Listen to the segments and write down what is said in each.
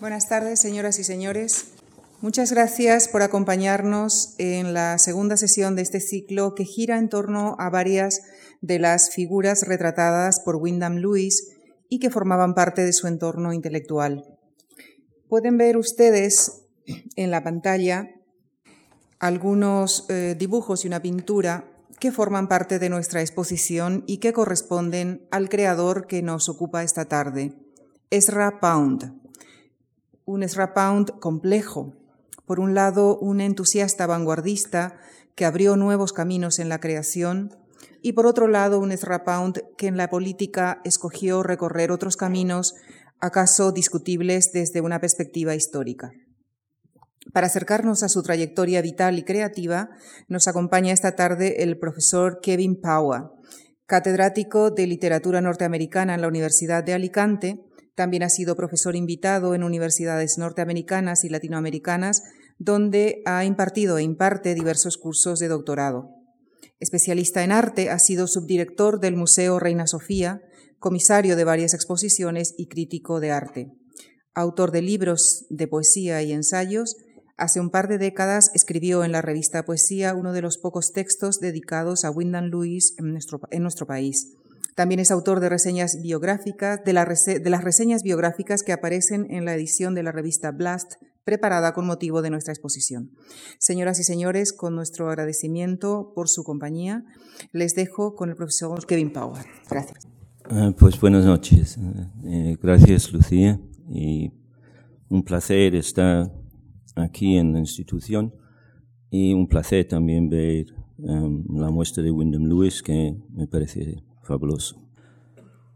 Buenas tardes, señoras y señores. Muchas gracias por acompañarnos en la segunda sesión de este ciclo que gira en torno a varias de las figuras retratadas por Wyndham Lewis y que formaban parte de su entorno intelectual. Pueden ver ustedes en la pantalla algunos eh, dibujos y una pintura que forman parte de nuestra exposición y que corresponden al creador que nos ocupa esta tarde, Ezra Pound un Ezra complejo. Por un lado, un entusiasta vanguardista que abrió nuevos caminos en la creación y por otro lado, un Ezra que en la política escogió recorrer otros caminos, acaso discutibles desde una perspectiva histórica. Para acercarnos a su trayectoria vital y creativa, nos acompaña esta tarde el profesor Kevin Power, catedrático de literatura norteamericana en la Universidad de Alicante también ha sido profesor invitado en universidades norteamericanas y latinoamericanas, donde ha impartido e imparte diversos cursos de doctorado. Especialista en arte, ha sido subdirector del Museo Reina Sofía, comisario de varias exposiciones y crítico de arte. Autor de libros de poesía y ensayos, hace un par de décadas escribió en la revista Poesía uno de los pocos textos dedicados a Wyndham Lewis en nuestro, país. También es autor de reseñas biográficas, de, las reseñas biográficas que aparecen en la edición de la revista Blast, preparada con motivo de nuestra exposición. Señoras y señores, con nuestro agradecimiento por su compañía, les dejo con el profesor Kevin Power. Gracias. Ah, pues buenas noches. Eh, gracias, Lucía. Y un placer estar aquí en la institución y un placer también ver um, la muestra de Wyndham Lewis, que me parece fabuloso.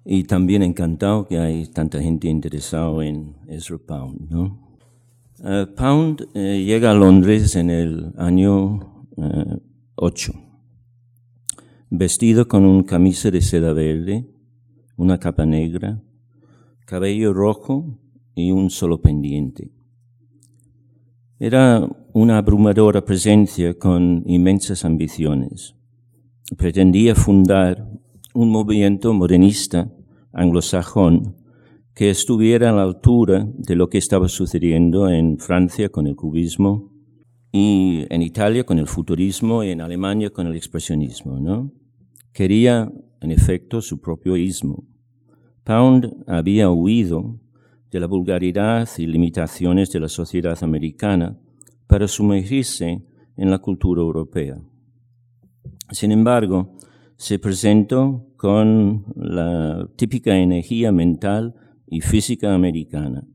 Y también encantado que hay tanta gente interesada en Ezra Pound. ¿no? Eh, Pound eh, llega a Londres en el año 8, eh, vestido con un camisa de seda verde, una capa negra, cabello rojo y un solo pendiente. Era una abrumadora presencia con inmensas ambiciones. Pretendía fundar un movimiento modernista anglosajón que estuviera a la altura de lo que estaba sucediendo en Francia con el cubismo y en Italia con el futurismo y en Alemania con el expresionismo, ¿no? Quería, en efecto, su propio ismo. Pound había huido de la vulgaridad y limitaciones de la sociedad americana para sumergirse en la cultura europea. Sin embargo, se presentó con la típica energía mental y física americana,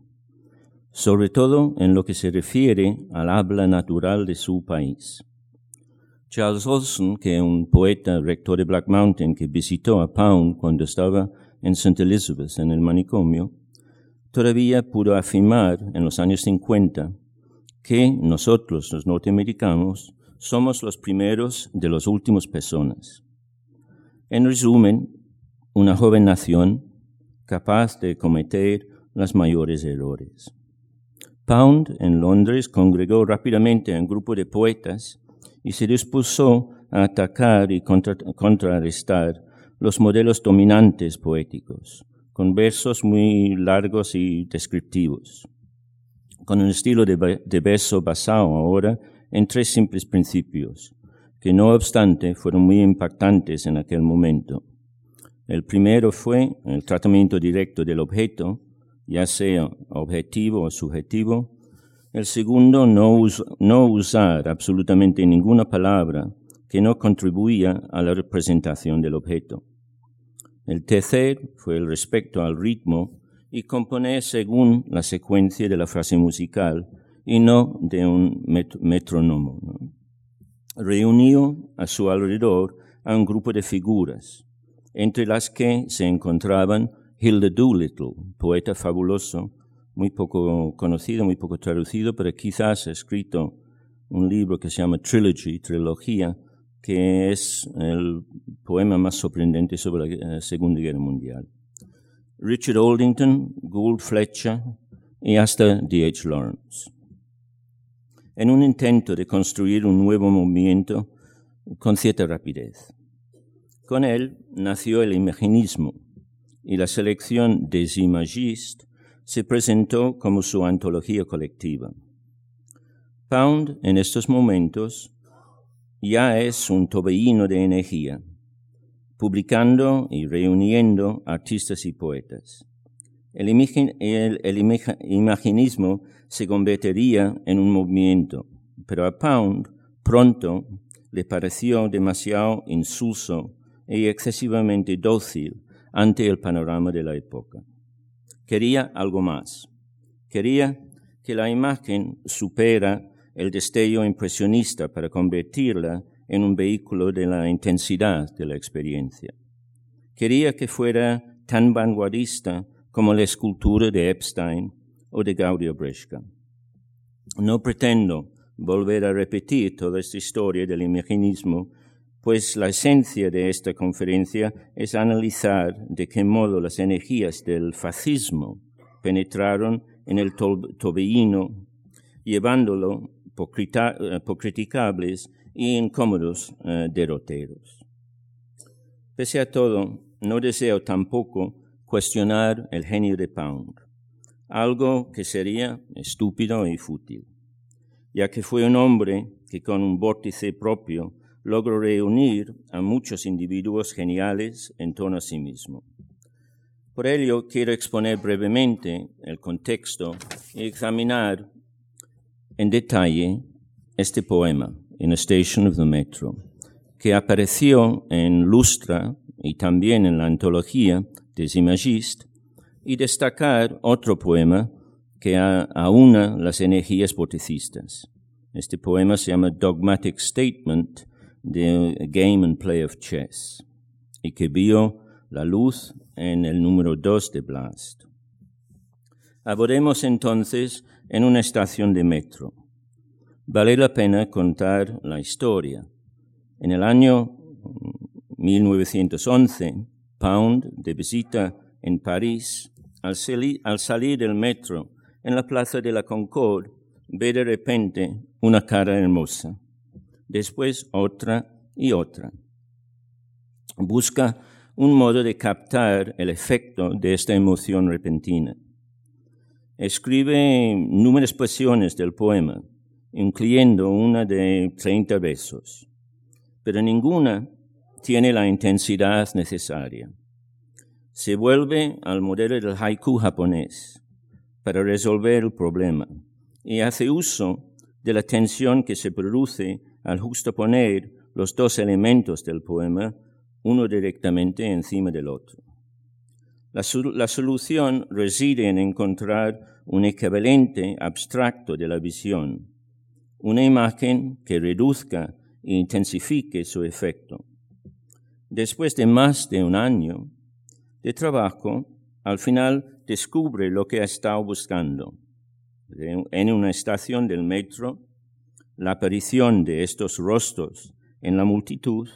sobre todo en lo que se refiere al habla natural de su país. Charles Olson, que es un poeta rector de Black Mountain que visitó a Pound cuando estaba en St. Elizabeth, en el manicomio, todavía pudo afirmar en los años 50 que nosotros, los norteamericanos, somos los primeros de las últimas personas. En resumen, una joven nación capaz de cometer los mayores errores. Pound en Londres congregó rápidamente a un grupo de poetas y se dispuso a atacar y contrarrestar los modelos dominantes poéticos, con versos muy largos y descriptivos, con un estilo de verso basado ahora en tres simples principios, que no obstante fueron muy impactantes en aquel momento. El primero fue el tratamiento directo del objeto, ya sea objetivo o subjetivo. El segundo, no, no usar absolutamente ninguna palabra que no contribuía a la representación del objeto. El tercer fue el respecto al ritmo y componer según la secuencia de la frase musical y no de un metrónomo reunió a su alrededor a un grupo de figuras, entre las que se encontraban Hilda Doolittle, poeta fabuloso, muy poco conocido, muy poco traducido, pero quizás ha escrito un libro que se llama Trilogy, Trilogía, que es el poema más sorprendente sobre la eh, Segunda Guerra Mundial. Richard Oldington, Gould Fletcher y hasta D.H. Lawrence en un intento de construir un nuevo movimiento con cierta rapidez. Con él nació el imaginismo y la selección des imagistes se presentó como su antología colectiva. Pound en estos momentos ya es un tobeíno de energía, publicando y reuniendo artistas y poetas. El, imaginismo se convertiría en un movimiento, pero a Pound pronto le pareció demasiado insulso y excesivamente dócil ante el panorama de la época. Quería algo más. Quería que la imagen supera el destello impresionista para convertirla en un vehículo de la intensidad de la experiencia. Quería que fuera tan vanguardista como la escultura de Epstein o de Gaudio Bresca. No pretendo volver a repetir toda esta historia del imaginismo, pues la esencia de esta conferencia es analizar de qué modo las energías del fascismo penetraron en el tobeíno, llevándolo por, criticables y incómodos eh, derroteros. Pese a todo, no deseo tampoco cuestionar el genio de Pound, algo que sería estúpido y fútil, ya que fue un hombre que con un vórtice propio logró reunir a muchos individuos geniales en torno a sí mismo. Por ello, quiero exponer brevemente el contexto y examinar en detalle este poema, In a Station of the Metro, que apareció en Lustra y también en la antología des Imagistes, y destacar otro poema que aúna las energías vorticistas. Este poema se llama Dogmatic Statement de Game and Play of Chess y que vio la luz en el número 2 de Blast. Abordemos entonces en una estación de metro. Vale la pena contar la historia. En el año 1911, Pound, de visita en París, al, salir del metro en la plaza de la Concorde, ve de repente una cara hermosa, después otra y otra. Busca un modo de captar el efecto de esta emoción repentina. Escribe números poesiones del poema, incluyendo una de 30 besos, pero ninguna tiene la intensidad necesaria. Se vuelve al modelo del haiku japonés para resolver el problema y hace uso de la tensión que se produce al justaponer los dos elementos del poema, uno directamente encima del otro. La, la, solución reside en encontrar un equivalente abstracto de la visión, una imagen que reduzca e intensifique su efecto. Después de más de un año de trabajo, al final descubre lo que ha estado buscando. En una estación del metro, la aparición de estos rostros en la multitud,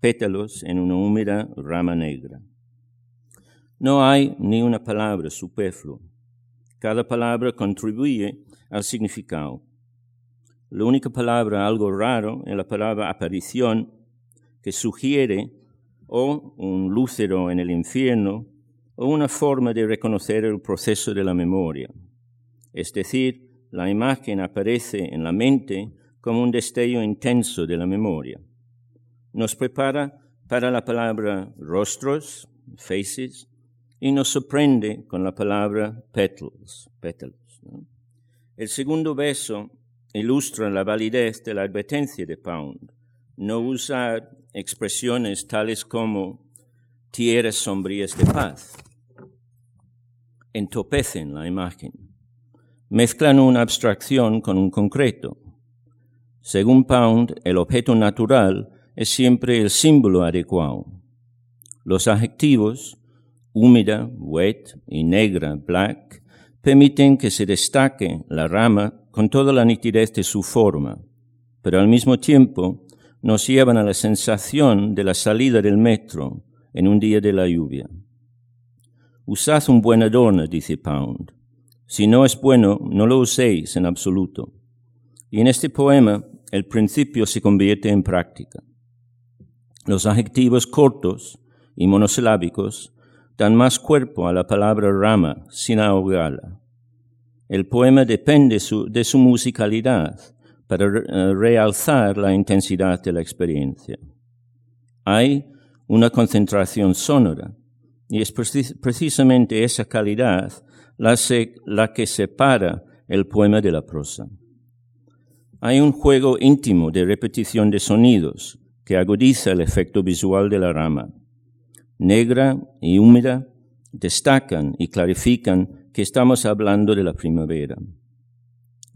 pétalos en una húmeda rama negra. No hay ni una palabra superflua. Cada palabra contribuye al significado. La única palabra algo raro es la palabra aparición, que sugiere o un lúcero en el infierno o una forma de reconocer el proceso de la memoria. Es decir, la imagen aparece en la mente como un destello intenso de la memoria. Nos prepara para la palabra rostros, faces, y nos sorprende con la palabra petals, petals. El segundo beso ilustra la validez de la advertencia de Pound, no usar expresiones tales como tierras sombrías de paz. Entopecen la imagen. Mezclan una abstracción con un concreto. Según Pound, el objeto natural es siempre el símbolo adecuado. Los adjetivos húmeda, wet y negra, black, permiten que se destaque la rama con toda la nitidez de su forma, pero al mismo tiempo nos llevan a la sensación de la salida del metro en un día de la lluvia. Usad un buen adorno, dice Pound. Si no es bueno, no lo uséis en absoluto. Y en este poema el principio se convierte en práctica. Los adjetivos cortos y monosilábicos dan más cuerpo a la palabra rama sin ahogarla. El poema depende de su musicalidad para eh, realzar la intensidad de la experiencia. Hay una concentración sonora y es precisamente esa calidad la, la que separa el poema de la prosa. Hay un juego íntimo de repetición de sonidos que agudiza el efecto visual de la rama. Negra y húmeda destacan y clarifican que estamos hablando de la primavera.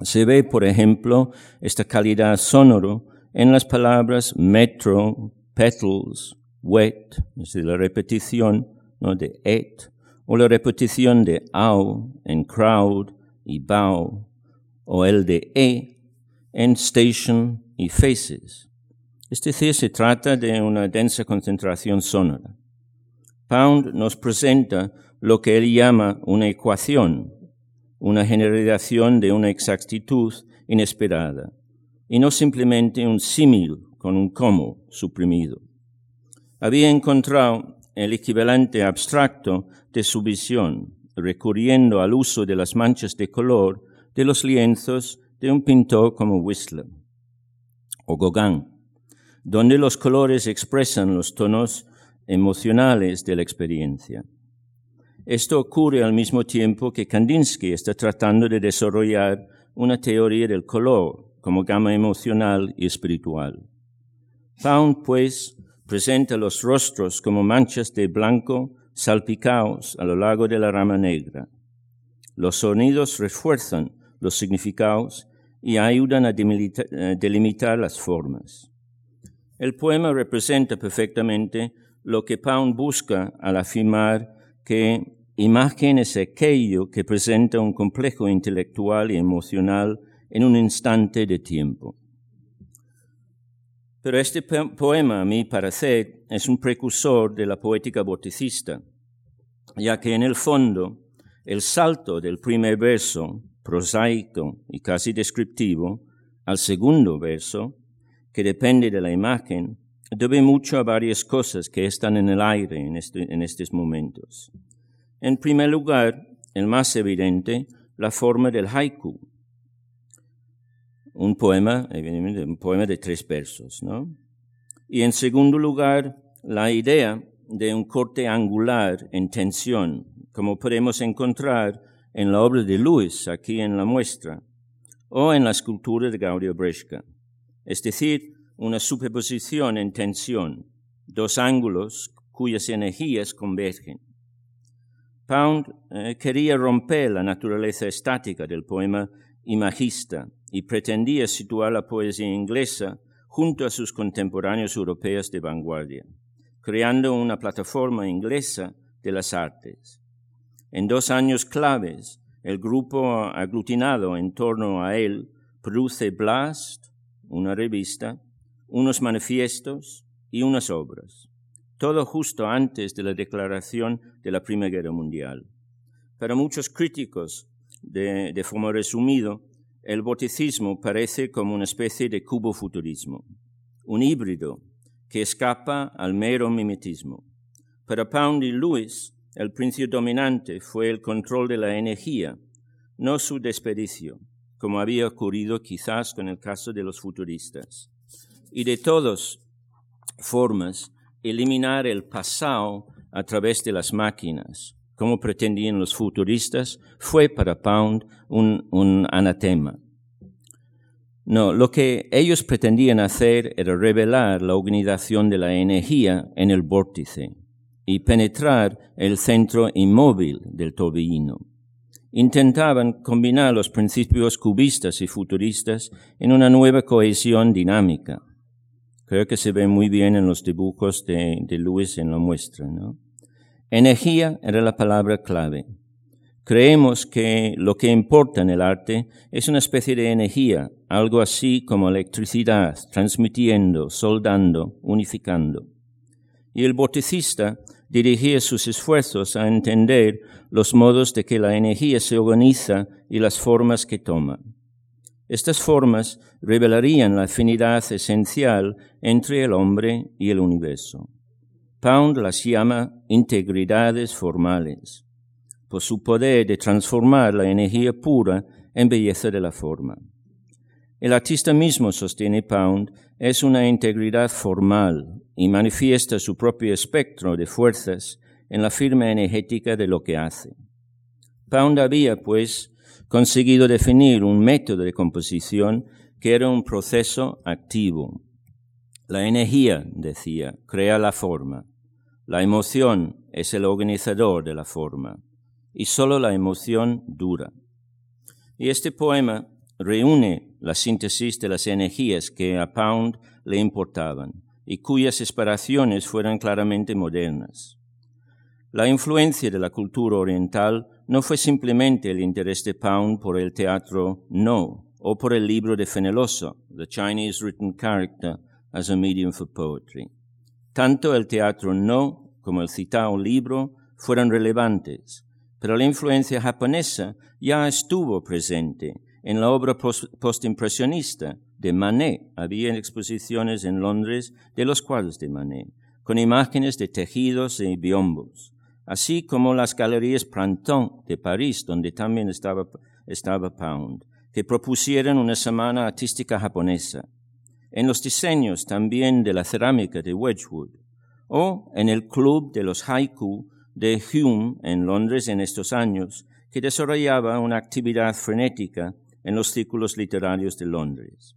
Se ve, por ejemplo, esta calidad sonoro en las palabras metro, petals, wet, es decir, la repetición ¿no? de et, o la repetición de au en crowd y bow, o el de e en station y faces. Es decir, se trata de una densa concentración sonora. Pound nos presenta lo que él llama una ecuación, una generalización de una exactitud inesperada, y no simplemente un símil con un como suprimido. Había encontrado el equivalente abstracto de su visión, recurriendo al uso de las manchas de color de los lienzos de un pintor como Whistler o Gauguin, donde los colores expresan los tonos emocionales de la experiencia. Esto ocurre al mismo tiempo que Kandinsky está tratando de desarrollar una teoría del color como gama emocional y espiritual. Pound, pues, presenta los rostros como manchas de blanco salpicados a lo largo de la rama negra. Los sonidos refuerzan los significados y ayudan a eh, delimitar las formas. El poema representa perfectamente lo que Pound busca al afirmar que imagen es aquello que presenta un complejo intelectual y emocional en un instante de tiempo. Pero este poema, a mi parecer, es un precursor de la poética boticista, ya que en el fondo el salto del primer verso prosaico y casi descriptivo, al segundo verso, que depende de la imagen, debe mucho a varias cosas que están en el aire en, este, en estos momentos. En primer lugar, el más evidente, la forma del haiku, un poema, evidentemente, un poema de tres versos, ¿no? Y en segundo lugar, la idea de un corte angular en tensión, como podemos encontrar en la obra de Lewis, aquí en la muestra, o en la escultura de Gaudio Bresca, es decir, una superposición en tensión, dos ángulos cuyas energías convergen. Pound eh, quería romper la naturaleza estática del poema imagista y pretendía situar la poesía inglesa junto a sus contemporáneos europeos de vanguardia, creando una plataforma inglesa de las artes. En dos años claves, el grupo aglutinado en torno a él produce Blast, una revista, unos manifiestos y unas obras, todo justo antes de la declaración de la Primera Guerra Mundial. Para muchos críticos, de, de forma resumido, el boticismo parece como una especie de cubo-futurismo, un híbrido que escapa al mero mimetismo. Para Pound y Lewis, el principio dominante fue el control de la energía, no su desperdicio, como había ocurrido quizás con el caso de los futuristas. Y de todas formas, eliminar el pasado a través de las máquinas, como pretendían los futuristas, fue para Pound un, anatema. No, lo que ellos pretendían hacer era revelar la organización de la energía en el vórtice y penetrar el centro inmóvil del torbellino. Intentaban combinar los principios cubistas y futuristas en una nueva cohesión dinámica. Creo que se ve muy bien en los dibujos de, de Luis en la muestra. ¿no? Energía era la palabra clave. Creemos que lo que importa en el arte es una especie de energía, algo así como electricidad, transmitiendo, soldando, unificando. Y el boticista dirigir sus esfuerzos a entender los modos de que la energía se organiza y las formas que toma. Estas formas revelarían la afinidad esencial entre el hombre y el universo. Pound las llama integridades formales, por su poder de transformar la energía pura en belleza de la forma. El artista mismo, sostiene Pound, es una integridad formal y manifiesta su propio espectro de fuerzas en la firma energética de lo que hace. Pound había, pues, conseguido definir un método de composición que era un proceso activo. La energía, decía, crea la forma. La emoción es el organizador de la forma. Y solo la emoción dura. Y este poema reúne la síntesis de las energías que a Pound le importaban y cuyas aspiraciones fueran claramente modernas. La influencia de la cultura oriental no fue simplemente el interés de Pound por el teatro no o por el libro de Feneloso, The Chinese Written Character as a Medium for Poetry. Tanto el teatro no como el citado libro fueron relevantes, pero la influencia japonesa ya estuvo presente en la obra postimpresionista de Manet. Había exposiciones en Londres de los cuadros de Manet, con imágenes de tejidos y biombos así como las galerías Printemps de París, donde también estaba, estaba Pound, que propusieron una semana artística japonesa, en los diseños también de la cerámica de Wedgwood, o en el Club de los Haiku de Hume en Londres en estos años, que desarrollaba una actividad frenética en los círculos literarios de Londres.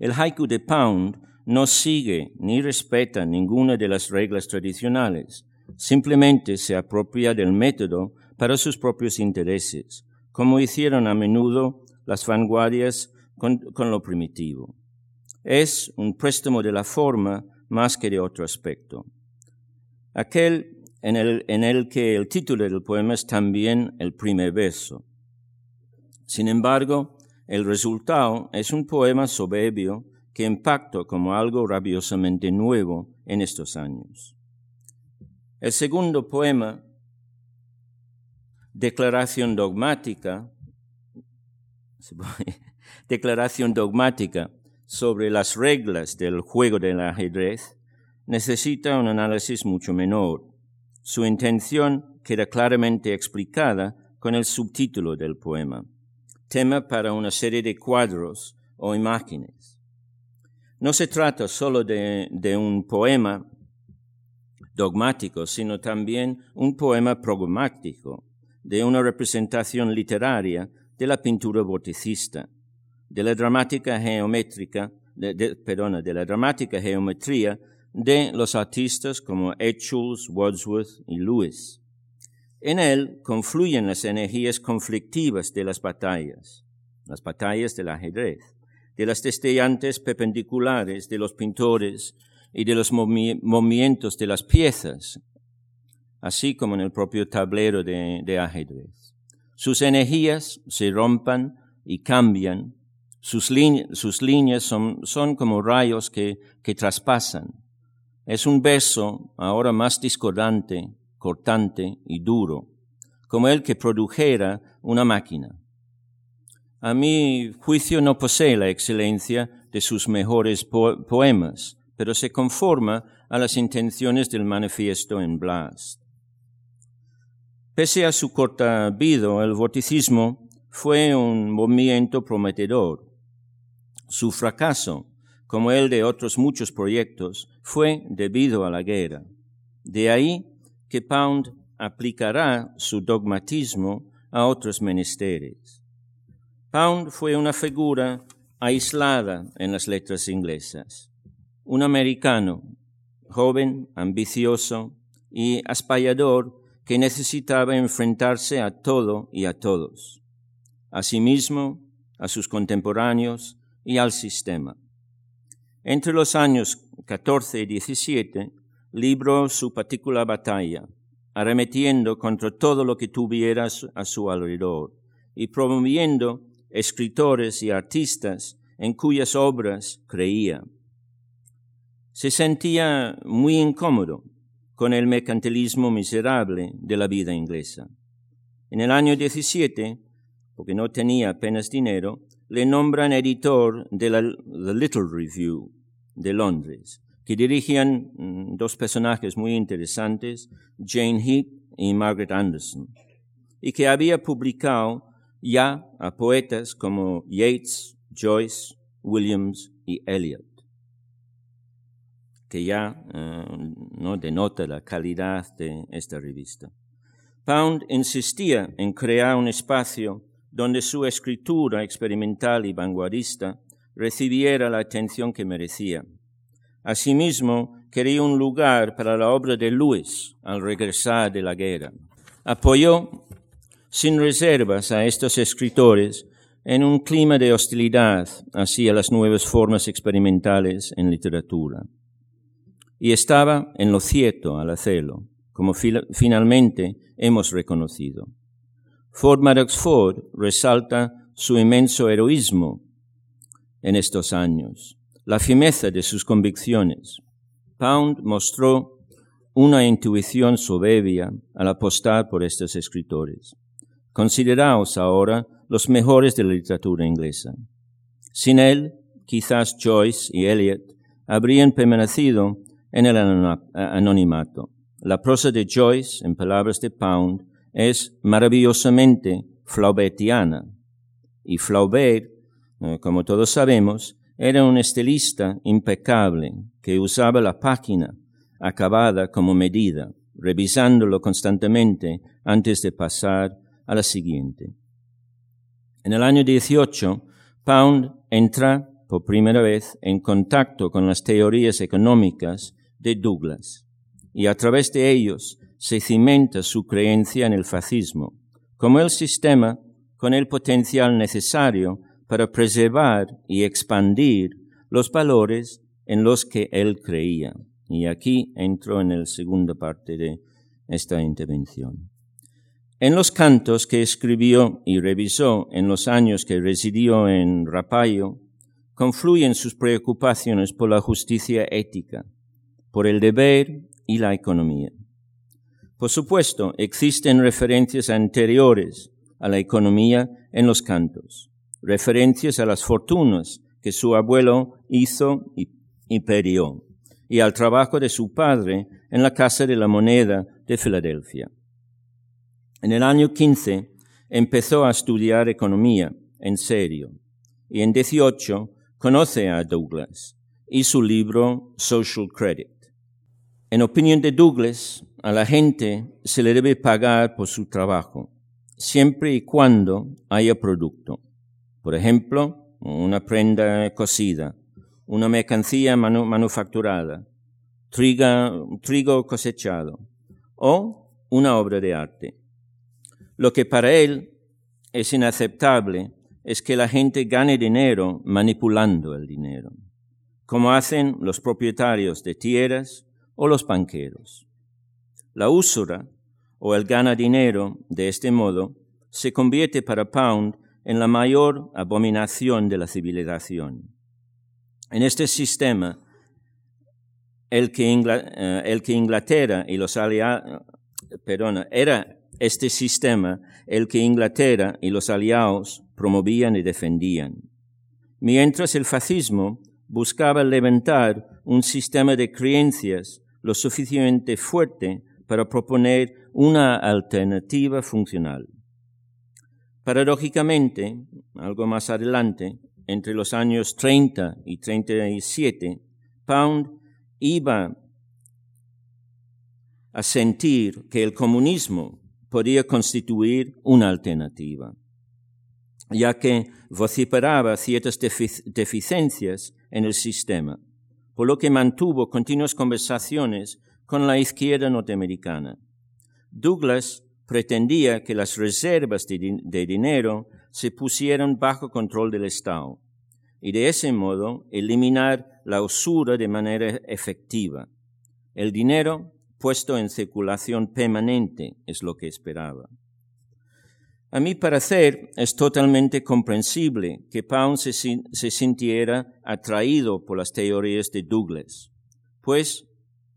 El haiku de Pound no sigue ni respeta ninguna de las reglas tradicionales, simplemente se apropia del método para sus propios intereses, como hicieron a menudo las vanguardias con, lo primitivo. Es un préstamo de la forma más que de otro aspecto. Aquel en el, que el título del poema es también el primer verso. Sin embargo, el resultado es un poema soberbio que impactó como algo rabiosamente nuevo en estos años. El segundo poema, Declaración dogmática, declaración dogmática sobre las reglas del juego del ajedrez, necesita un análisis mucho menor. Su intención queda claramente explicada con el subtítulo del poema, tema para una serie de cuadros o imágenes. No se trata solo de, de un poema dogmático, sino también un poema programático de una representación literaria de la pintura vorticista, de la dramática geométrica, de, perdona, de la dramática geometría de los artistas como Etchels, Wordsworth y Lewis. En él confluyen las energías conflictivas de las batallas, las batallas del ajedrez, de las destellantes perpendiculares de los pintores y de los movimientos de las piezas, así como en el propio tablero de, ajedrez. Sus energías se rompan y cambian, sus, líneas son, como rayos que, que traspasan. Es un verso ahora más discordante, cortante y duro, como el que produjera una máquina. A mi juicio no posee la excelencia de sus mejores poemas, pero se conforma a las intenciones del manifiesto en Blast. Pese a su corta vida, el vorticismo fue un movimiento prometedor. Su fracaso, como el de otros muchos proyectos, fue debido a la guerra. De ahí que Pound aplicará su dogmatismo a otros menesteres. Pound fue una figura aislada en las letras inglesas un americano, joven, ambicioso y aspallador que necesitaba enfrentarse a todo y a todos, a sí mismo, a sus contemporáneos y al sistema. Entre los años 14 y 17 libró su particular batalla, arremetiendo contra todo lo que tuviera a su alrededor y promoviendo escritores y artistas en cuyas obras creía se sentía muy incómodo con el mercantilismo miserable de la vida inglesa. En el año 17, porque no tenía apenas dinero, le nombran editor de la Little Review de Londres, que dirigían mm, dos personajes muy interesantes, Jane Heath y Margaret Anderson, y que había publicado ya a poetas como Yeats, Joyce, Williams y Eliot, que ya eh, no denota la calidad de esta revista. Pound insistía en crear un espacio donde su escritura experimental y vanguardista recibiera la atención que merecía. Asimismo, quería un lugar para la obra de Lewis al regresar de la guerra. Apoyó sin reservas a estos escritores en un clima de hostilidad hacia las nuevas formas experimentales en literatura. Y estaba en lo cierto al hacerlo, como finalmente hemos reconocido. Ford Madox Ford resalta su inmenso heroísmo en estos años, la firmeza de sus convicciones. Pound mostró una intuición soberbia al apostar por estos escritores. Consideraos ahora los mejores de la literatura inglesa. Sin él, quizás Joyce y Eliot habrían permanecido en el anonimato. La prosa de Joyce, en palabras de Pound, es maravillosamente flaubertiana. Y Flaubert, eh, como todos sabemos, era un estilista impecable que usaba la página acabada como medida, revisándolo constantemente antes de pasar a la siguiente. En el año 18, Pound entra por primera vez en contacto con las teorías económicas de Douglas y a través de ellos se cimenta su creencia en el fascismo como el sistema con el potencial necesario para preservar y expandir los valores en los que él creía. Y aquí entro en la segunda parte de esta intervención. En los cantos que escribió y revisó en los años que residió en Rapallo, confluyen sus preocupaciones por la justicia ética, por el deber y la economía. Por supuesto, existen referencias anteriores a la economía en los cantos, referencias a las fortunas que su abuelo hizo y, y y al trabajo de su padre en la Casa de la Moneda de Filadelfia. En el año 15 empezó a estudiar economía en serio y en 18 conoce a Douglas y su libro Social Credit. En opinión de Douglas, a la gente se le debe pagar por su trabajo, siempre y cuando haya producto. Por ejemplo, una prenda cosida, una mercancía manufacturada, trigo cosechado o una obra de arte. Lo que para él es inaceptable es que la gente gane dinero manipulando el dinero, como hacen los propietarios de tierras o los banqueros. La usura o el gana dinero de este modo se convierte para Pound en la mayor abominación de la civilización. En este sistema, el que, eh, Inglaterra y los aliados, era este sistema el que Inglaterra y los aliados promovían y defendían. Mientras el fascismo buscaba levantar un sistema de creencias lo suficientemente fuerte para proponer una alternativa funcional. Paradójicamente, algo más adelante, entre los años 30 y 37, Pound iba a sentir que el comunismo podía constituir una alternativa, ya que vociferaba ciertas deficiencias en el sistema, por lo que mantuvo continuas conversaciones con la izquierda norteamericana. Douglas pretendía que las reservas de, de dinero se pusieran bajo control del Estado y de ese modo eliminar la usura de manera efectiva. El dinero puesto en circulación permanente, es lo que esperaba. A mi parecer, es totalmente comprensible que Pound se, sintiera atraído por las teorías de Douglas, pues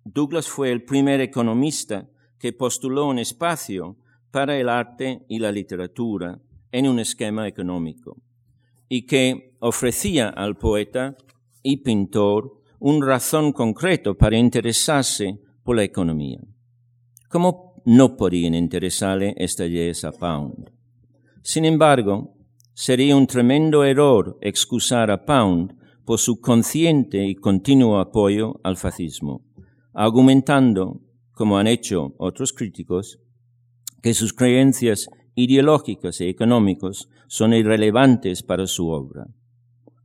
Douglas fue el primer economista que postuló un espacio para el arte y la literatura en un esquema económico y que ofrecía al poeta y pintor un razón concreto para interesarse por la economía. ¿Cómo no podían interesarle estas leyes a Pound? Sin embargo, sería un tremendo error excusar a Pound por su consciente y continuo apoyo al fascismo, argumentando, como han hecho otros críticos, que sus creencias ideológicas y económicas son irrelevantes para su obra.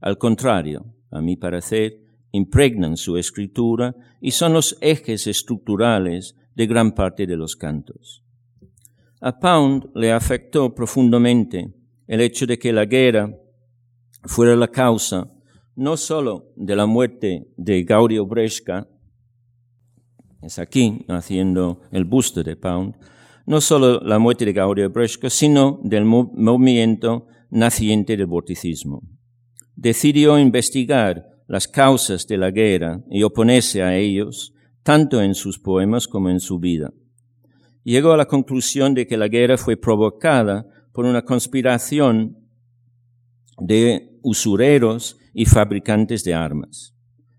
Al contrario, a mi parecer, impregnan su escritura y son los ejes estructurales de gran parte de los cantos. A Pound le afectó profundamente el hecho de que la guerra fuera la causa no solo de la muerte de Gaudio Bresca, es aquí haciendo el busto de Pound, no solo la muerte de Gaudio Bresca, sino del movimiento naciente del vorticismo. Decidió investigar las causas de la guerra y oponerse a ellos, tanto en sus poemas como en su vida. Llegó a la conclusión de que la guerra fue provocada por una conspiración de usureros y fabricantes de armas.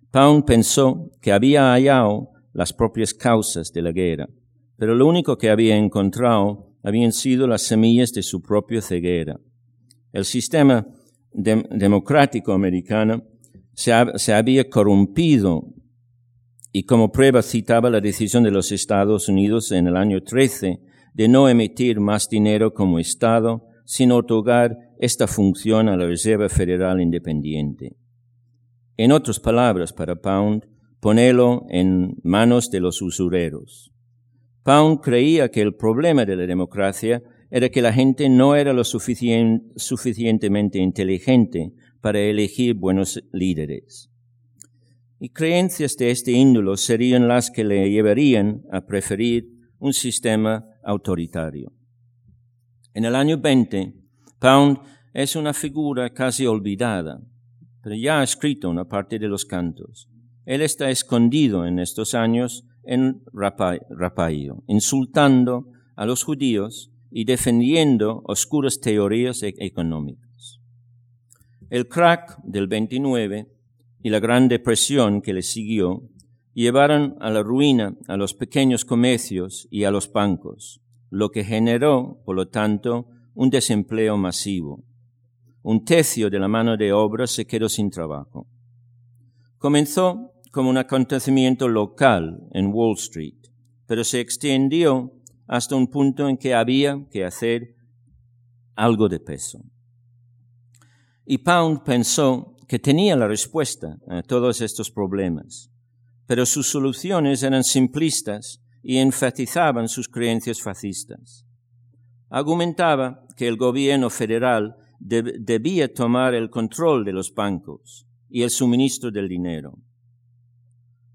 Pound pensó que había hallado las propias causas de la guerra, pero lo único que había encontrado habían sido las semillas de su propia ceguera. El sistema democrático americano se, había corrompido y como prueba citaba la decisión de los Estados Unidos en el año 13 de no emitir más dinero como Estado, sino otorgar esta función a la Reserva Federal Independiente. En otras palabras, para Pound, ponerlo en manos de los usureros. Pound creía que el problema de la democracia era que la gente no era lo suficientemente inteligente para elegir buenos líderes. Y creencias de este índolo serían las que le llevarían a preferir un sistema autoritario. En el año 20, Pound es una figura casi olvidada, pero ya ha escrito una parte de los cantos. Él está escondido en estos años en Rapallo, insultando a los judíos y defendiendo oscuras teorías e-, económicas. El crack del 29 y la gran depresión que le siguió llevaron a la ruina a los pequeños comercios y a los bancos, lo que generó, por lo tanto, un desempleo masivo. Un tercio de la mano de obra se quedó sin trabajo. Comenzó como un acontecimiento local en Wall Street, pero se extendió hasta un punto en que había que hacer algo de peso. Y Pound pensó que tenía la respuesta a todos estos problemas, pero sus soluciones eran simplistas y enfatizaban sus creencias fascistas. Argumentaba que el gobierno federal debía tomar el control de los bancos y el suministro del dinero.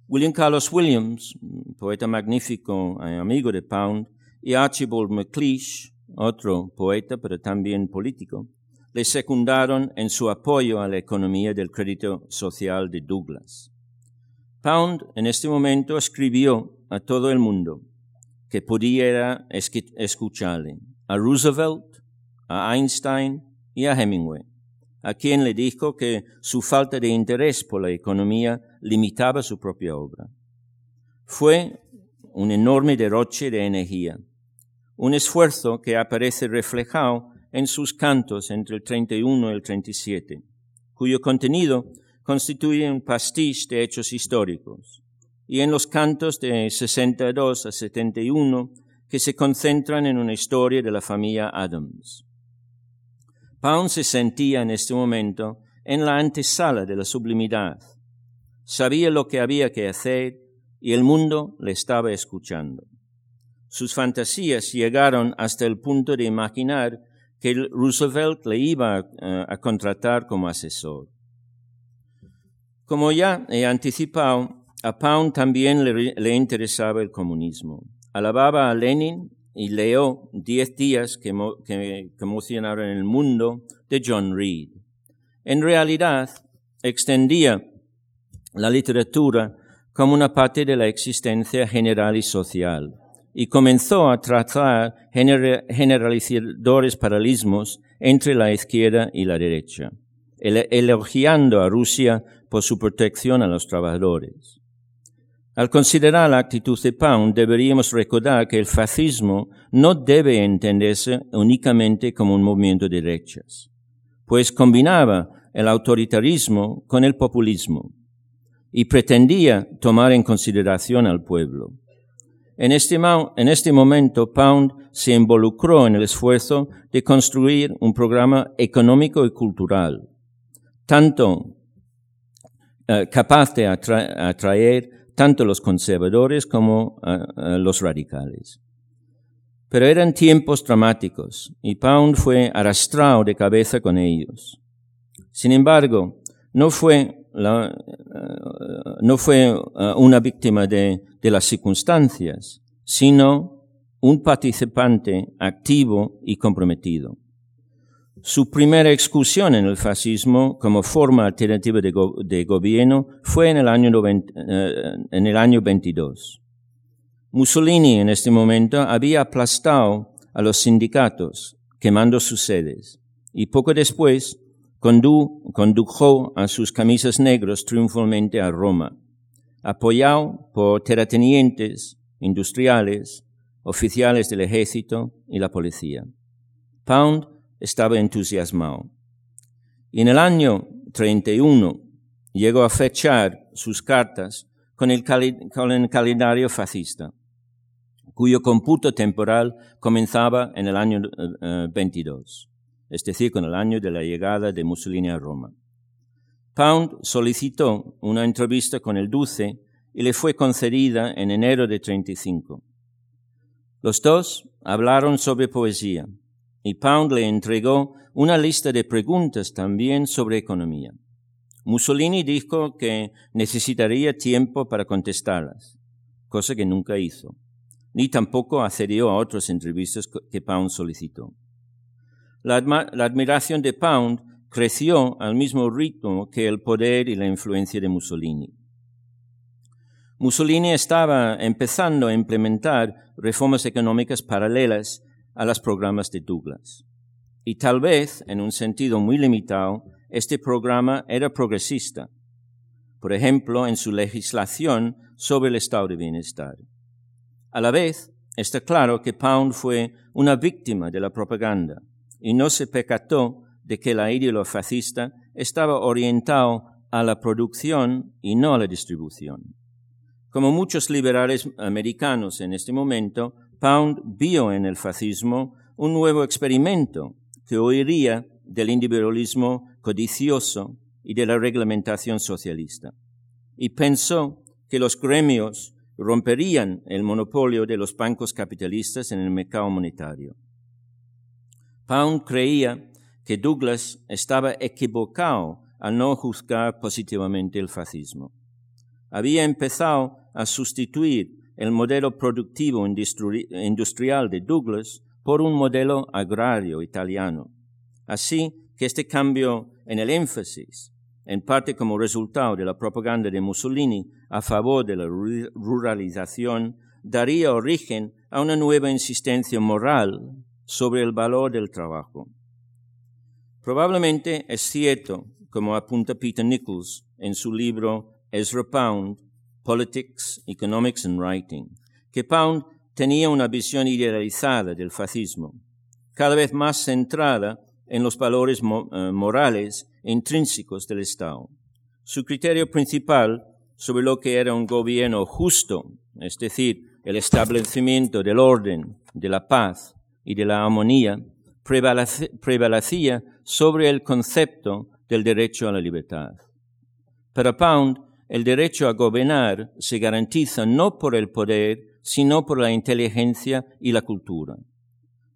William Carlos Williams, poeta magnífico y amigo de Pound, y Archibald MacLeish, otro poeta pero también político, le secundaron en su apoyo a la economía del crédito social de Douglas. Pound en este momento escribió a todo el mundo que pudiera escucharle, a Roosevelt, a Einstein y a Hemingway, a quien le dijo que su falta de interés por la economía limitaba su propia obra. Fue un enorme derroche de energía, un esfuerzo que aparece reflejado en sus cantos entre el 31 y el 37, cuyo contenido constituye un pastiche de hechos históricos, y en los cantos de 62 a 71 que se concentran en una historia de la familia Adams. Pound se sentía en este momento en la antesala de la sublimidad. Sabía lo que había que hacer y el mundo le estaba escuchando. Sus fantasías llegaron hasta el punto de imaginar que Roosevelt le iba eh, a, contratar como asesor. Como ya he anticipado, a Pound también le, interesaba el comunismo. Alababa a Lenin y leyó Diez días que, que, que emocionaron el mundo de John Reed. En realidad, extendía la literatura como una parte de la existencia general y social y comenzó a tratar generalizadores paralelismos entre la izquierda y la derecha, elogiando a Rusia por su protección a los trabajadores. Al considerar la actitud de Pound, deberíamos recordar que el fascismo no debe entenderse únicamente como un movimiento de derechas, pues combinaba el autoritarismo con el populismo y pretendía tomar en consideración al pueblo. En este, en este, momento, Pound se involucró en el esfuerzo de construir un programa económico y cultural, tanto eh, capaz de atraer tanto los conservadores como eh, eh, los radicales. Pero eran tiempos dramáticos y Pound fue arrastrado de cabeza con ellos. Sin embargo, no fue, la, no fue una víctima de, las circunstancias, sino un participante activo y comprometido. Su primera excursión en el fascismo como forma alternativa de, gobierno fue en el, año eh, en el año 22. Mussolini en este momento había aplastado a los sindicatos, quemando sus sedes, y poco después condujo a sus camisas negros triunfalmente a Roma, apoyado por terratenientes, industriales, oficiales del ejército y la policía. Pound estaba entusiasmado. En el año 31 llegó a fechar sus cartas con el, calendario fascista, cuyo computo temporal comenzaba en el año 22, eh, es decir, con el año de la llegada de Mussolini a Roma. Pound solicitó una entrevista con el Duce y le fue concedida en enero de 35. Los dos hablaron sobre poesía, y Pound le entregó una lista de preguntas también sobre economía. Mussolini dijo que necesitaría tiempo para contestarlas, cosa que nunca hizo, ni tampoco accedió a otras entrevistas que Pound solicitó. La, admiración de Pound creció al mismo ritmo que el poder y la influencia de Mussolini. Mussolini estaba empezando a implementar reformas económicas paralelas a los programas de Douglas. Y tal vez, en un sentido muy limitado, este programa era progresista, por ejemplo, en su legislación sobre el estado de bienestar. A la vez, está claro que Pound fue una víctima de la propaganda y no se percató de que la ideología fascista estaba orientado a la producción y no a la distribución. Como muchos liberales americanos en este momento, Pound vio en el fascismo un nuevo experimento que huiría del individualismo codicioso y de la reglamentación socialista. Y pensó que los gremios romperían el monopolio de los bancos capitalistas en el mercado monetario. Pound creía que Douglas estaba equivocado al no juzgar positivamente el fascismo. Había empezado a sustituir el modelo productivo industrial de Douglas por un modelo agrario italiano. Así que este cambio en el énfasis, en parte como resultado de la propaganda de Mussolini a favor de la ruralización, daría origen a una nueva insistencia moral sobre el valor del trabajo. Probablemente es cierto, como apunta Peter Nichols en su libro Ezra Pound, Politics, Economics and Writing, que Pound tenía una visión idealizada del fascismo, cada vez más centrada en los valores eh, morales intrínsecos del Estado. Su criterio principal sobre lo que era un gobierno justo, es decir, el establecimiento del orden, de la paz y de la armonía, prevalecía sobre el concepto del derecho a la libertad. Para Pound, el derecho a gobernar se garantiza no por el poder, sino por la inteligencia y la cultura.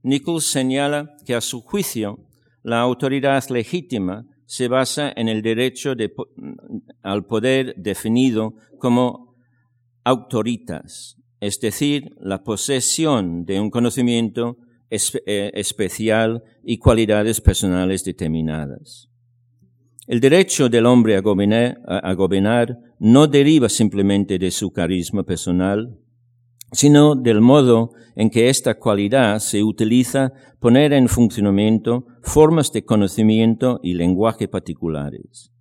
Nichols señala que a su juicio la autoridad legítima se basa en el derecho al poder definido como autoritas, es decir, la posesión de un conocimiento especial y cualidades personales determinadas. El derecho del hombre a gobernar, no deriva simplemente de su carisma personal, sino del modo en que esta cualidad se utiliza poner en funcionamiento formas de conocimiento y lenguaje particulares.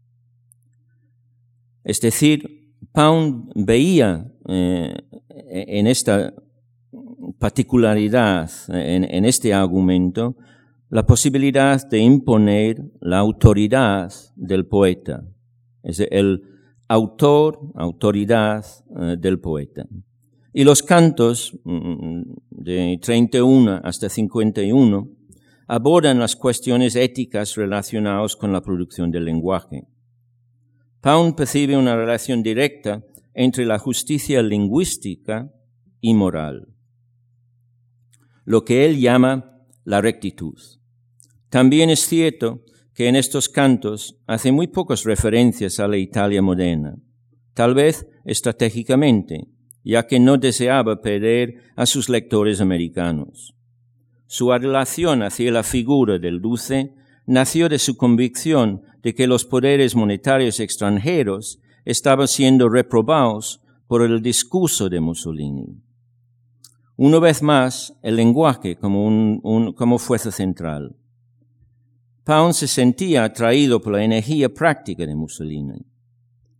Es decir, Pound veía eh, en esta particularidad, en, este argumento, la posibilidad de imponer la autoridad del poeta, es el autor, autoridad eh, del poeta. Y los cantos mm, de 31 hasta 51 abordan las cuestiones éticas relacionadas con la producción del lenguaje. Pound percibe una relación directa entre la justicia lingüística y moral, lo que él llama la rectitud. También es cierto que en estos cantos hace muy pocas referencias a la Italia moderna, tal vez estratégicamente, ya que no deseaba perder a sus lectores americanos. Su relación hacia la figura del Duce nació de su convicción de que los poderes monetarios extranjeros estaban siendo reprobados por el discurso de Mussolini. Una vez más, el lenguaje como, un, como fuerza central. Pound se sentía atraído por la energía práctica de Mussolini.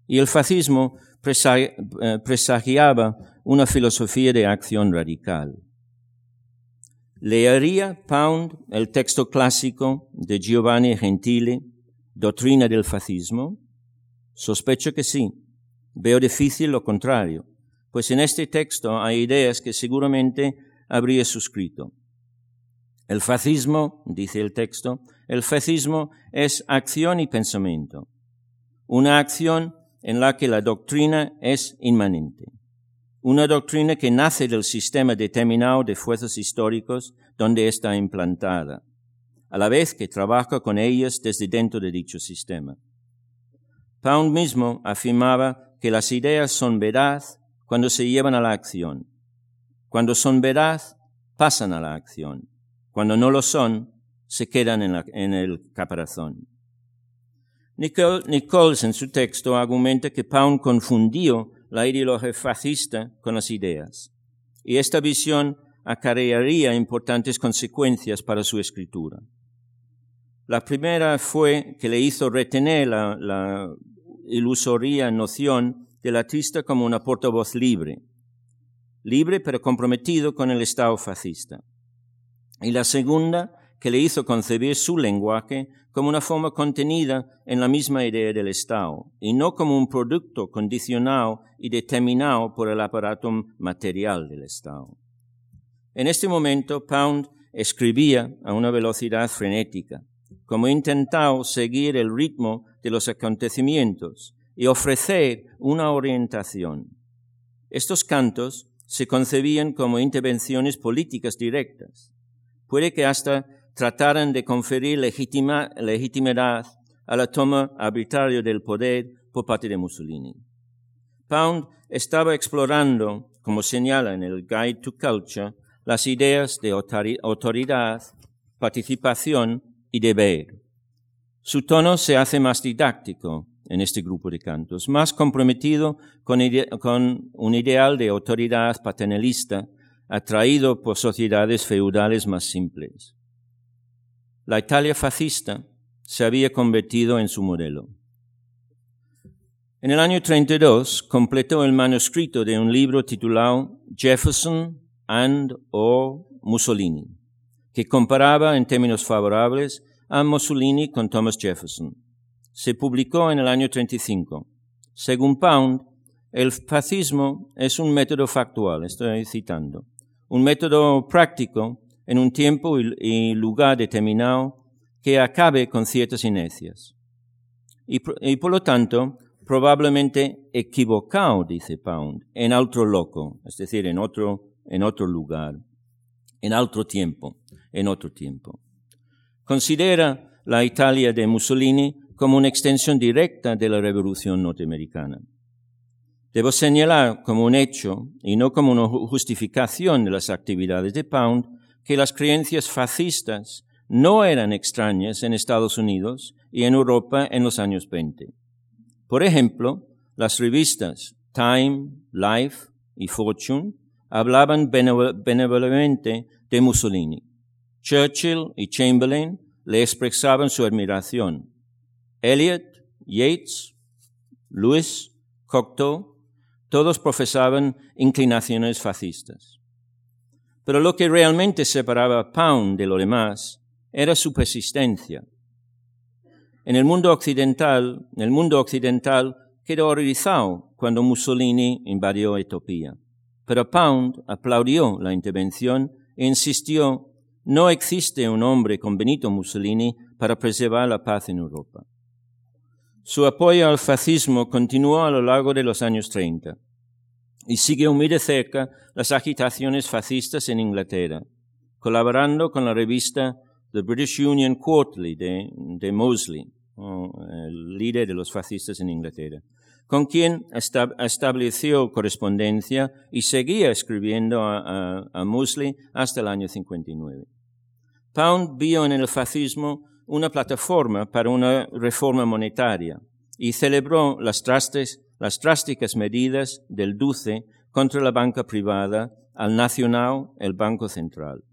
Y el fascismo eh, presagiaba una filosofía de acción radical. ¿Leería Pound el texto clásico de Giovanni Gentile, Doctrina del Fascismo? Sospecho que sí. Veo difícil lo contrario, pues en este texto hay ideas que seguramente habría suscrito. El fascismo, dice el texto, el fascismo es acción y pensamiento, una acción en la que la doctrina es inmanente, una doctrina que nace del sistema determinado de fuerzas históricos donde está implantada, a la vez que trabaja con ellas desde dentro de dicho sistema. Pound mismo afirmaba que las ideas son veraz cuando se llevan a la acción. Cuando son veraz, pasan a la acción. Cuando no lo son, se quedan en, el caparazón. Nichols en su texto argumenta que Pound confundió la ideología fascista con las ideas, y esta visión acarrearía importantes consecuencias para su escritura. La primera fue que le hizo retener la ilusoria noción del artista como una portavoz libre, libre pero comprometido con el Estado fascista y la segunda que le hizo concebir su lenguaje como una forma contenida en la misma idea del Estado, y no como un producto condicionado y determinado por el aparato material del Estado. En este momento, Pound escribía a una velocidad frenética, como intentado seguir el ritmo de los acontecimientos y ofrecer una orientación. Estos cantos se concebían como intervenciones políticas directas, puede que hasta trataran de conferir legitimidad a la toma arbitraria del poder por parte de Mussolini. Pound estaba explorando, como señala en el Guide to Culture, las ideas de autoridad, participación y deber. Su tono se hace más didáctico en este grupo de cantos, más comprometido con, un ideal de autoridad paternalista atraído por sociedades feudales más simples. La Italia fascista se había convertido en su modelo. En el año 32 completó el manuscrito de un libro titulado Jefferson and o Mussolini, que comparaba en términos favorables a Mussolini con Thomas Jefferson. Se publicó en el año 35. Según Pound, el fascismo es un método factual, estoy citando, un método práctico en un tiempo y lugar determinado que acabe con ciertas inercias. Y, por lo tanto, probablemente equivocado, dice Pound, en otro loco, es decir, en otro, en otro lugar, en otro tiempo, en otro tiempo. Considera la Italia de Mussolini como una extensión directa de la revolución norteamericana. Debo señalar como un hecho, y no como una justificación de las actividades de Pound, que las creencias fascistas no eran extrañas en Estados Unidos y en Europa en los años 20. Por ejemplo, las revistas Time, Life y Fortune hablaban benevolente de Mussolini. Churchill y Chamberlain le expresaban su admiración. Eliot, Yates, Lewis Cocteau, todos profesaban inclinaciones fascistas. Pero lo que realmente separaba a Pound de lo demás era su persistencia. En el mundo occidental, el mundo occidental quedó horrorizado cuando Mussolini invadió Etiopía. Pero Pound aplaudió la intervención e insistió, no existe un hombre con Benito Mussolini para preservar la paz en Europa. Su apoyo al fascismo continuó a lo largo de los años 30 y siguió muy de cerca las agitaciones fascistas en Inglaterra, colaborando con la revista The British Union Quarterly de, Mosley, el líder de los fascistas en Inglaterra, con quien estableció correspondencia y seguía escribiendo a, a Mosley hasta el año 59. Pound vio en el fascismo una plataforma para una reforma monetaria y celebró las, las drásticas medidas del DUCE contra la banca privada al Nacional, el Banco Central.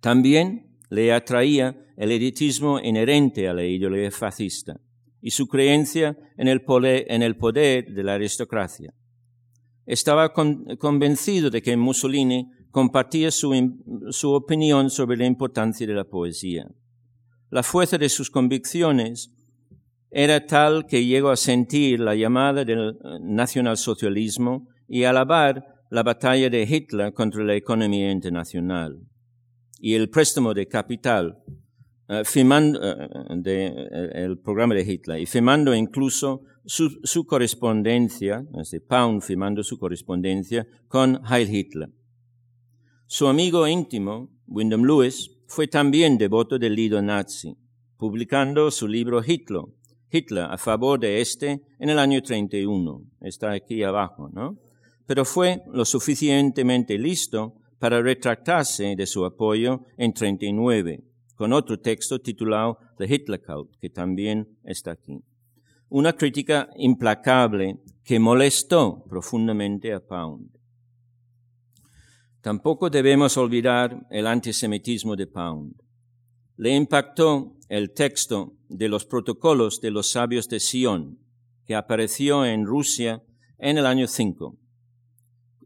También le atraía el elitismo inherente a la ideología fascista y su creencia en el poder, de la aristocracia. Estaba convencido de que Mussolini compartía su opinión sobre la importancia de la poesía. La fuerza de sus convicciones era tal que llegó a sentir la llamada del eh, nacionalsocialismo y alabar la batalla de Hitler contra la economía internacional y el préstamo de capital, uh, firmando uh, el programa de Hitler y firmando incluso su, correspondencia, Pound firmando su correspondencia con Heil Hitler. Su amigo íntimo, Wyndham Lewis, fue también devoto del líder nazi, publicando su libro Hitler, Hitler a favor de este en el año 31. Está aquí abajo, ¿no? Pero fue lo suficientemente listo para retractarse de su apoyo en 39, con otro texto titulado The Hitler Cult, que también está aquí. Una crítica implacable que molestó profundamente a Pound. Tampoco debemos olvidar el antisemitismo de Pound. Le impactó el texto de los protocolos de los sabios de Sion, que apareció en Rusia en el año 5,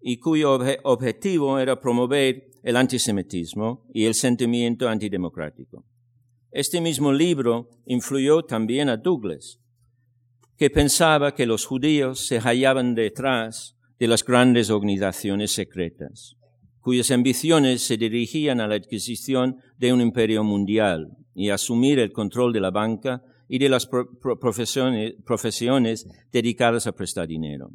y cuyo objetivo era promover el antisemitismo y el sentimiento antidemocrático. Este mismo libro influyó también a Douglas, que pensaba que los judíos se hallaban detrás de las grandes organizaciones secretas cuyas ambiciones se dirigían a la adquisición de un imperio mundial y asumir el control de la banca y de las profesiones, profesiones dedicadas a prestar dinero.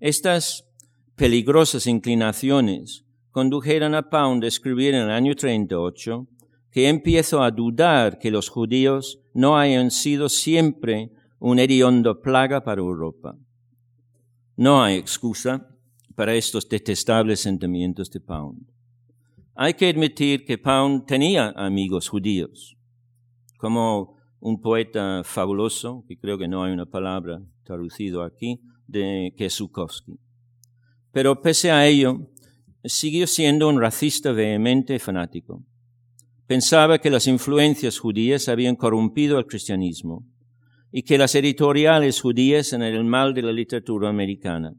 Estas peligrosas inclinaciones condujeron a Pound a escribir en el año 38 que empiezo a dudar que los judíos no hayan sido siempre un hediondo plaga para Europa. No hay excusa para estos detestables sentimientos de Pound. Hay que admitir que Pound tenía amigos judíos, como un poeta fabuloso, que creo que no hay una palabra traducido aquí, de Kesukowski. Pero pese a ello, siguió siendo un racista vehemente y fanático. Pensaba que las influencias judías habían corrompido al cristianismo y que las editoriales judías eran el mal de la literatura americana.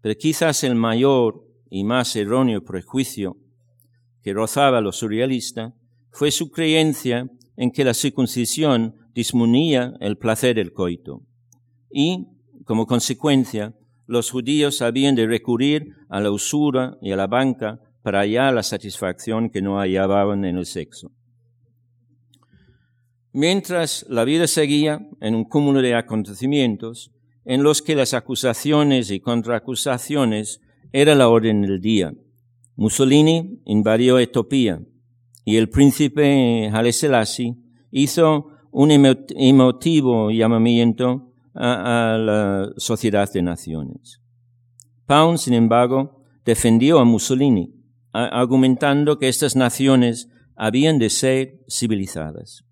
Pero quizás el mayor y más erróneo prejuicio que rozaba lo surrealista fue su creencia en que la circuncisión disminuía el placer del coito y, como consecuencia, los judíos habían de recurrir a la usura y a la banca para hallar la satisfacción que no hallaban en el sexo. Mientras la vida seguía en un cúmulo de acontecimientos, en los que las acusaciones y contraacusaciones era la orden del día. Mussolini invadió Etiopía y el príncipe Haile Selassie hizo un emotivo llamamiento a, la sociedad de naciones. Pound, sin embargo, defendió a Mussolini, argumentando que estas naciones habían de ser civilizadas.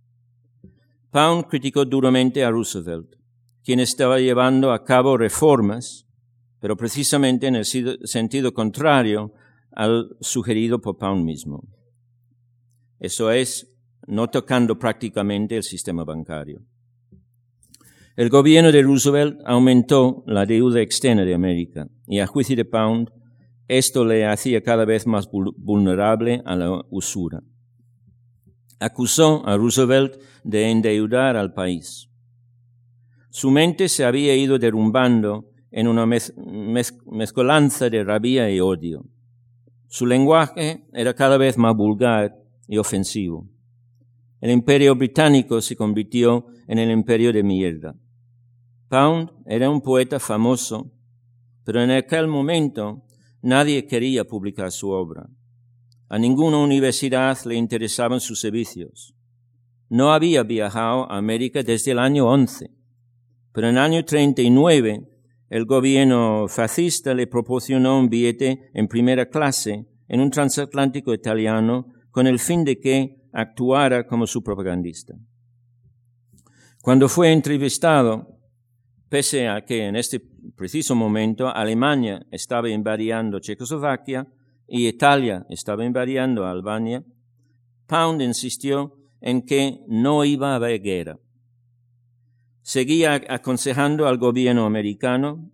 Pound criticó duramente a Roosevelt, quien estaba llevando a cabo reformas, pero precisamente en el sentido contrario al sugerido por Pound mismo. Eso es, no tocando prácticamente el sistema bancario. El gobierno de Roosevelt aumentó la deuda externa de América y a juicio de Pound esto le hacía cada vez más vulnerable a la usura. Acusó a Roosevelt de endeudar al país. Su mente se había ido derrumbando en una mezcolanza de rabia y odio. Su lenguaje era cada vez más vulgar y ofensivo. El imperio británico se convirtió en el imperio de mierda. Pound era un poeta famoso, pero en aquel momento nadie quería publicar su obra. A ninguna universidad le interesaban sus servicios. No había viajado a América desde el año 11, pero en el año 39 el gobierno fascista le proporcionó un billete en primera clase en un transatlántico italiano con el fin de que actuara como su propagandista. Cuando fue entrevistado, pese a que en este preciso momento Alemania estaba invadiendo Checoslovaquia y Italia estaba invadiendo Albania, Pound insistió en que no iba a haber guerra. Seguía aconsejando al gobierno americano,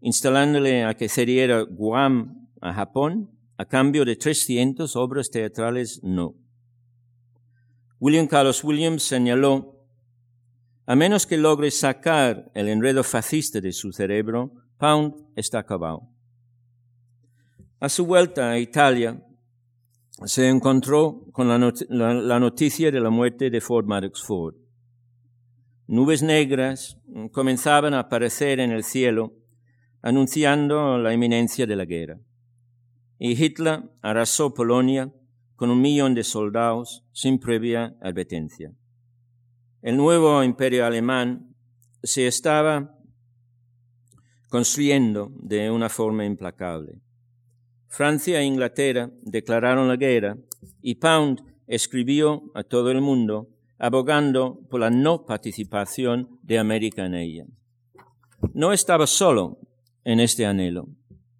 instalándole a que cediera Guam a Japón a cambio de 300 obras teatrales no. William Carlos Williams señaló, a menos que logre sacar el enredo fascista de su cerebro, Pound está acabado. A su vuelta a Italia, se encontró con la, noticia de la muerte de Ford Madox Ford. Nubes negras comenzaban a aparecer en el cielo, anunciando la inminencia de la guerra. Y Hitler arrasó Polonia con un millón de soldados sin previa advertencia. El nuevo imperio alemán se estaba construyendo de una forma implacable. Francia e Inglaterra declararon la guerra y Pound escribió a todo el mundo abogando por la no participación de América en ella. No estaba solo en este anhelo.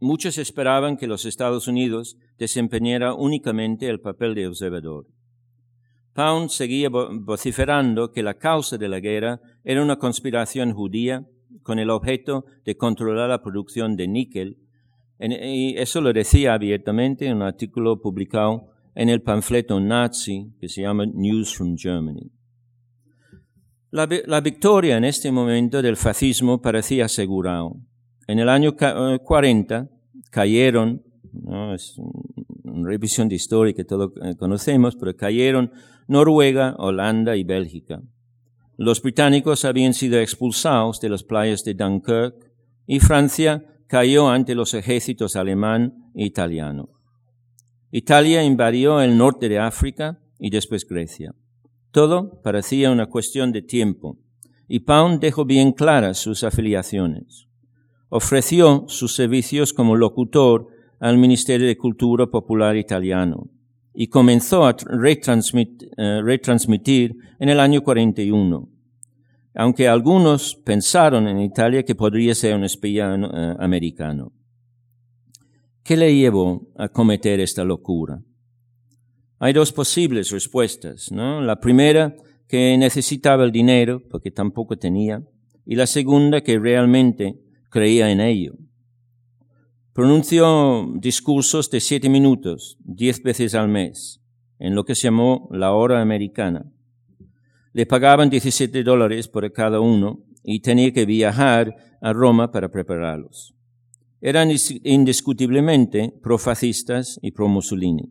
Muchos esperaban que los Estados Unidos desempeñara únicamente el papel de observador. Pound seguía vociferando que la causa de la guerra era una conspiración judía con el objeto de controlar la producción de níquel, y eso lo decía abiertamente en un artículo publicado en el panfleto nazi que se llama News from Germany. La, la victoria en este momento del fascismo parecía asegurado. En el año 40 eh, cayeron. Es una revisión de historia que todos eh, conocemos, pero cayeron Noruega, Holanda y Bélgica. Los británicos habían sido expulsados de las playas de Dunkirk y Francia cayó ante los ejércitos alemán e italiano. Italia invadió el norte de África y después Grecia. Todo parecía una cuestión de tiempo y Pound dejó bien claras sus afiliaciones. Ofreció sus servicios como locutor al Ministerio de Cultura Popular Italiano y comenzó a eh, retransmitir en el año 41, aunque algunos pensaron en Italia que podría ser un espía eh, americano. ¿Qué le llevó a cometer esta locura? Hay dos posibles respuestas. ¿no? La primera, que necesitaba el dinero porque tampoco tenía, y la segunda, que realmente creía en ello. Pronunció discursos de siete minutos, diez veces al mes, en lo que se llamó la hora americana. Le pagaban 17 dólares por cada uno y tenía que viajar a Roma para prepararlos. Eran indiscutiblemente profascistas y pro-Mussolini,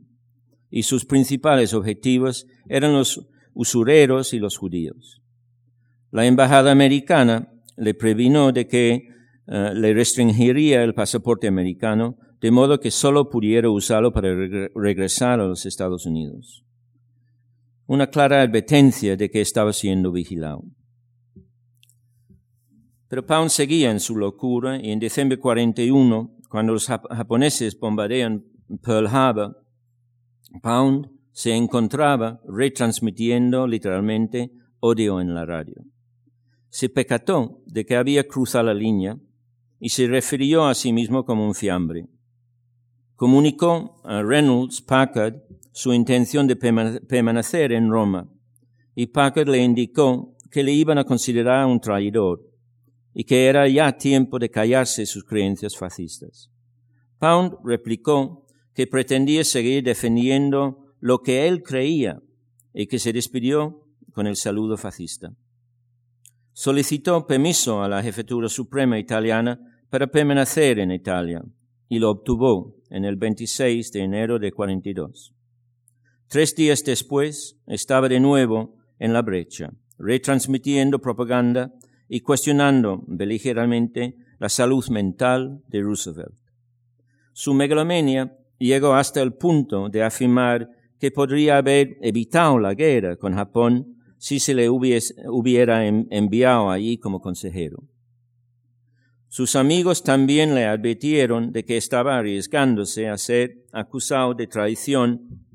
y sus principales objetivos eran los usureros y los judíos. La embajada americana le previno de que eh, le restringiría el pasaporte americano de modo que solo pudiera usarlo para regresar a los Estados Unidos. Una clara advertencia de que estaba siendo vigilado. Pero Pound seguía en su locura y en diciembre 41, cuando los japoneses bombardean Pearl Harbor, Pound se encontraba retransmitiendo literalmente odio en la radio. Se pecató de que había cruzado la línea y se refirió a sí mismo como un fiambre. Comunicó a Reynolds Packard su intención de permanecer en Roma y Packard le indicó que le iban a considerar un traidor y que era ya tiempo de callarse sus creencias fascistas. Pound replicó que pretendía seguir defendiendo lo que él creía y que se despidió con el saludo fascista. Solicitó permiso a la jefatura suprema italiana para permanecer en Italia y lo obtuvo en el 26 de enero de 42. Tres días después estaba de nuevo en la brecha, retransmitiendo propaganda y cuestionando beligeramente la salud mental de Roosevelt. Su megalomania llegó hasta el punto de afirmar que podría haber evitado la guerra con Japón si se le hubiera enviado allí como consejero. Sus amigos también le advirtieron de que estaba arriesgándose a ser acusado de traición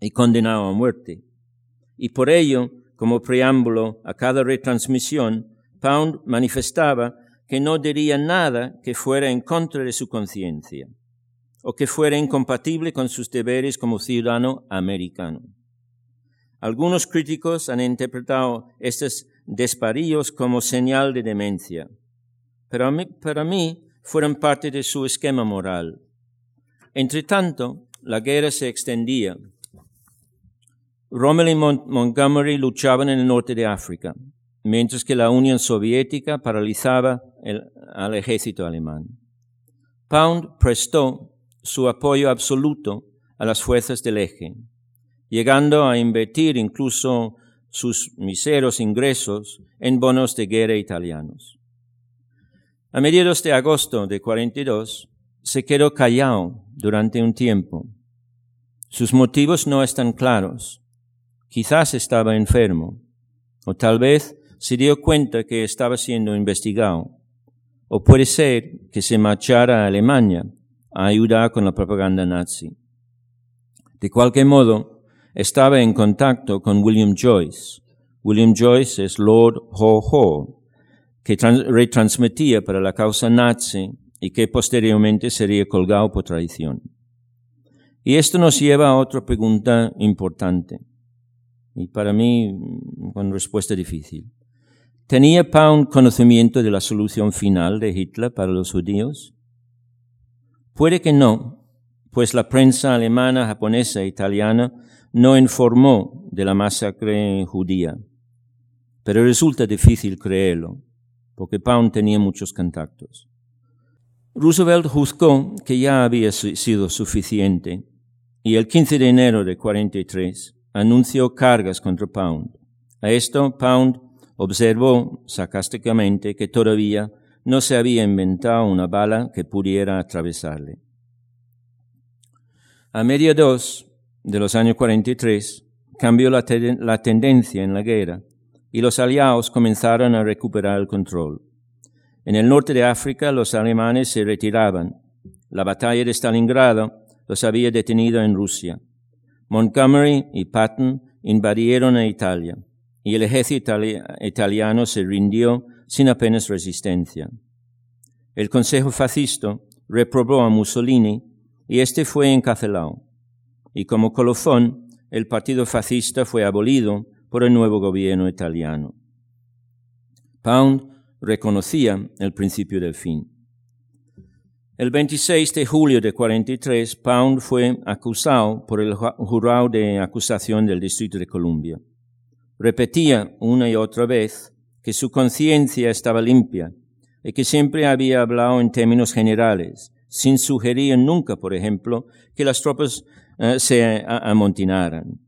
y condenado a muerte. Y por ello, como preámbulo a cada retransmisión, Pound manifestaba que no diría nada que fuera en contra de su conciencia o que fuera incompatible con sus deberes como ciudadano americano. Algunos críticos han interpretado estos desparillos como señal de demencia pero para mí fueron parte de su esquema moral. Entre tanto, la guerra se extendía. Rommel y Montgomery luchaban en el norte de África, mientras que la Unión Soviética paralizaba al ejército alemán. Pound prestó su apoyo absoluto a las fuerzas del eje, llegando a invertir incluso sus miseros ingresos en bonos de guerra italianos. A mediados de agosto de 42, se quedó callado durante un tiempo. Sus motivos no están claros. Quizás estaba enfermo, o tal vez se dio cuenta que estaba siendo investigado, o puede ser que se marchara a Alemania a ayudar con la propaganda nazi. De cualquier modo, estaba en contacto con William Joyce. William Joyce es Lord Ho Ho, que retransmitía para la causa nazi y que posteriormente sería colgado por traición. Y esto nos lleva a otra pregunta importante, y para mí con respuesta difícil. ¿Tenía Pound conocimiento de la solución final de Hitler para los judíos? Puede que no, pues la prensa alemana, japonesa e italiana no informó de la masacre judía, pero resulta difícil creerlo porque Pound tenía muchos contactos. Roosevelt juzgó que ya había sido suficiente y el 15 de enero de 43 anunció cargas contra Pound. A esto Pound observó sarcásticamente que todavía no se había inventado una bala que pudiera atravesarle. A mediados de los años 43 cambió la, la tendencia en la guerra y los aliados comenzaron a recuperar el control. En el norte de África los alemanes se retiraban. La batalla de Stalingrado los había detenido en Rusia. Montgomery y Patton invadieron a Italia y el ejército italiano se rindió sin apenas resistencia. El Consejo Fascista reprobó a Mussolini y este fue encarcelado. Y como colofón, el partido fascista fue abolido por el nuevo gobierno italiano. Pound reconocía el principio del fin. El 26 de julio de 43, Pound fue acusado por el jurado de acusación del Distrito de Columbia. Repetía una y otra vez que su conciencia estaba limpia y que siempre había hablado en términos generales, sin sugerir nunca, por ejemplo, que las tropas eh, se amontinaran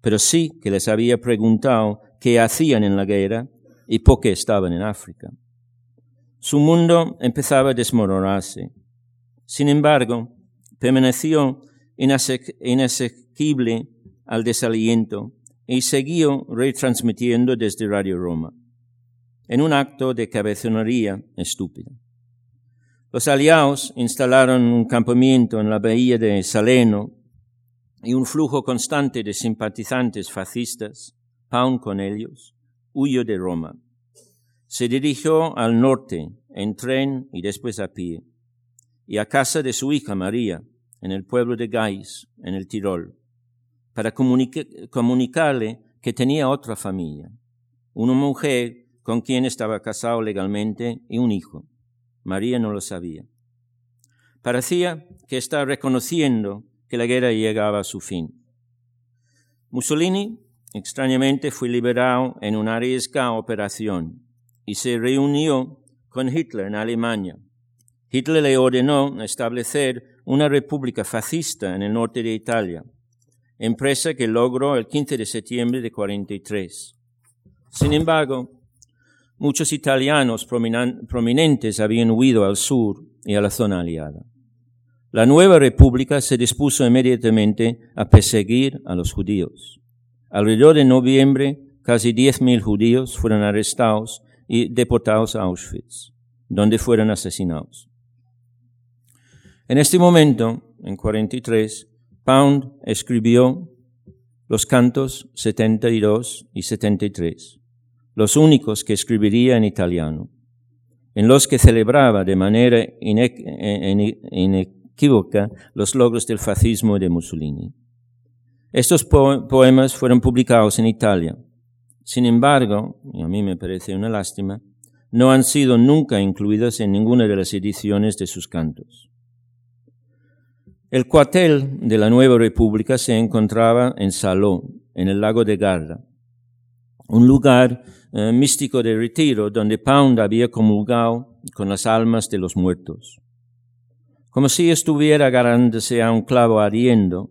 pero sí que les había preguntado qué hacían en la guerra y por qué estaban en África. Su mundo empezaba a desmoronarse. Sin embargo, permaneció inasequible al desaliento y siguió retransmitiendo desde Radio Roma, en un acto de cabezonería estúpida. Los aliados instalaron un campamento en la bahía de Saleno y un flujo constante de simpatizantes fascistas, Pound con ellos, huyó de Roma. Se dirigió al norte en tren y después a pie, y a casa de su hija María, en el pueblo de Gais, en el Tirol, para comunicarle que tenía otra familia, una mujer con quien estaba casado legalmente y un hijo. María no lo sabía. Parecía que estaba reconociendo que la guerra llegaba a su fin. Mussolini, extrañamente, fue liberado en una arriesgada operación y se reunió con Hitler en Alemania. Hitler le ordenó establecer una república fascista en el norte de Italia, empresa que logró el 15 de septiembre de 43. Sin embargo, muchos italianos prominentes habían huido al sur y a la zona aliada. La nueva república se dispuso inmediatamente a perseguir a los judíos. Alrededor de noviembre, casi 10.000 judíos fueron arrestados y deportados a Auschwitz, donde fueron asesinados. En este momento, en 43, Pound escribió los cantos 72 y 73, los únicos que escribiría en italiano, en los que celebraba de manera inequívoca los logros del fascismo de Mussolini. Estos poemas fueron publicados en Italia. Sin embargo, y a mí me parece una lástima, no han sido nunca incluidos en ninguna de las ediciones de sus cantos. El cuartel de la nueva república se encontraba en Saló, en el lago de Garda, un lugar eh, místico de retiro donde Pound había comulgado con las almas de los muertos. Como si estuviera agarrándose a un clavo ardiendo,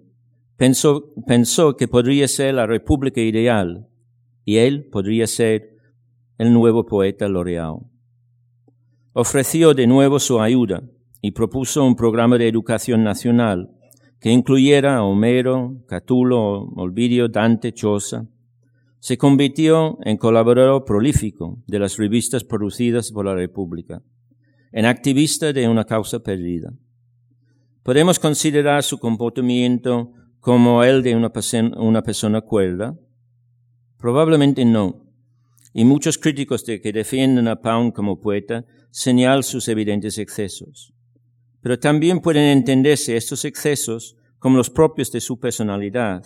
pensó, pensó que podría ser la república ideal y él podría ser el nuevo poeta laureado. Ofreció de nuevo su ayuda y propuso un programa de educación nacional que incluyera a Homero, Catulo, Olvidio, Dante, Chosa. Se convirtió en colaborador prolífico de las revistas producidas por la República, en activista de una causa perdida. ¿Podemos considerar su comportamiento como el de una, una persona cuerda? Probablemente no. Y muchos críticos de que defienden a Pound como poeta señalan sus evidentes excesos. Pero también pueden entenderse estos excesos como los propios de su personalidad,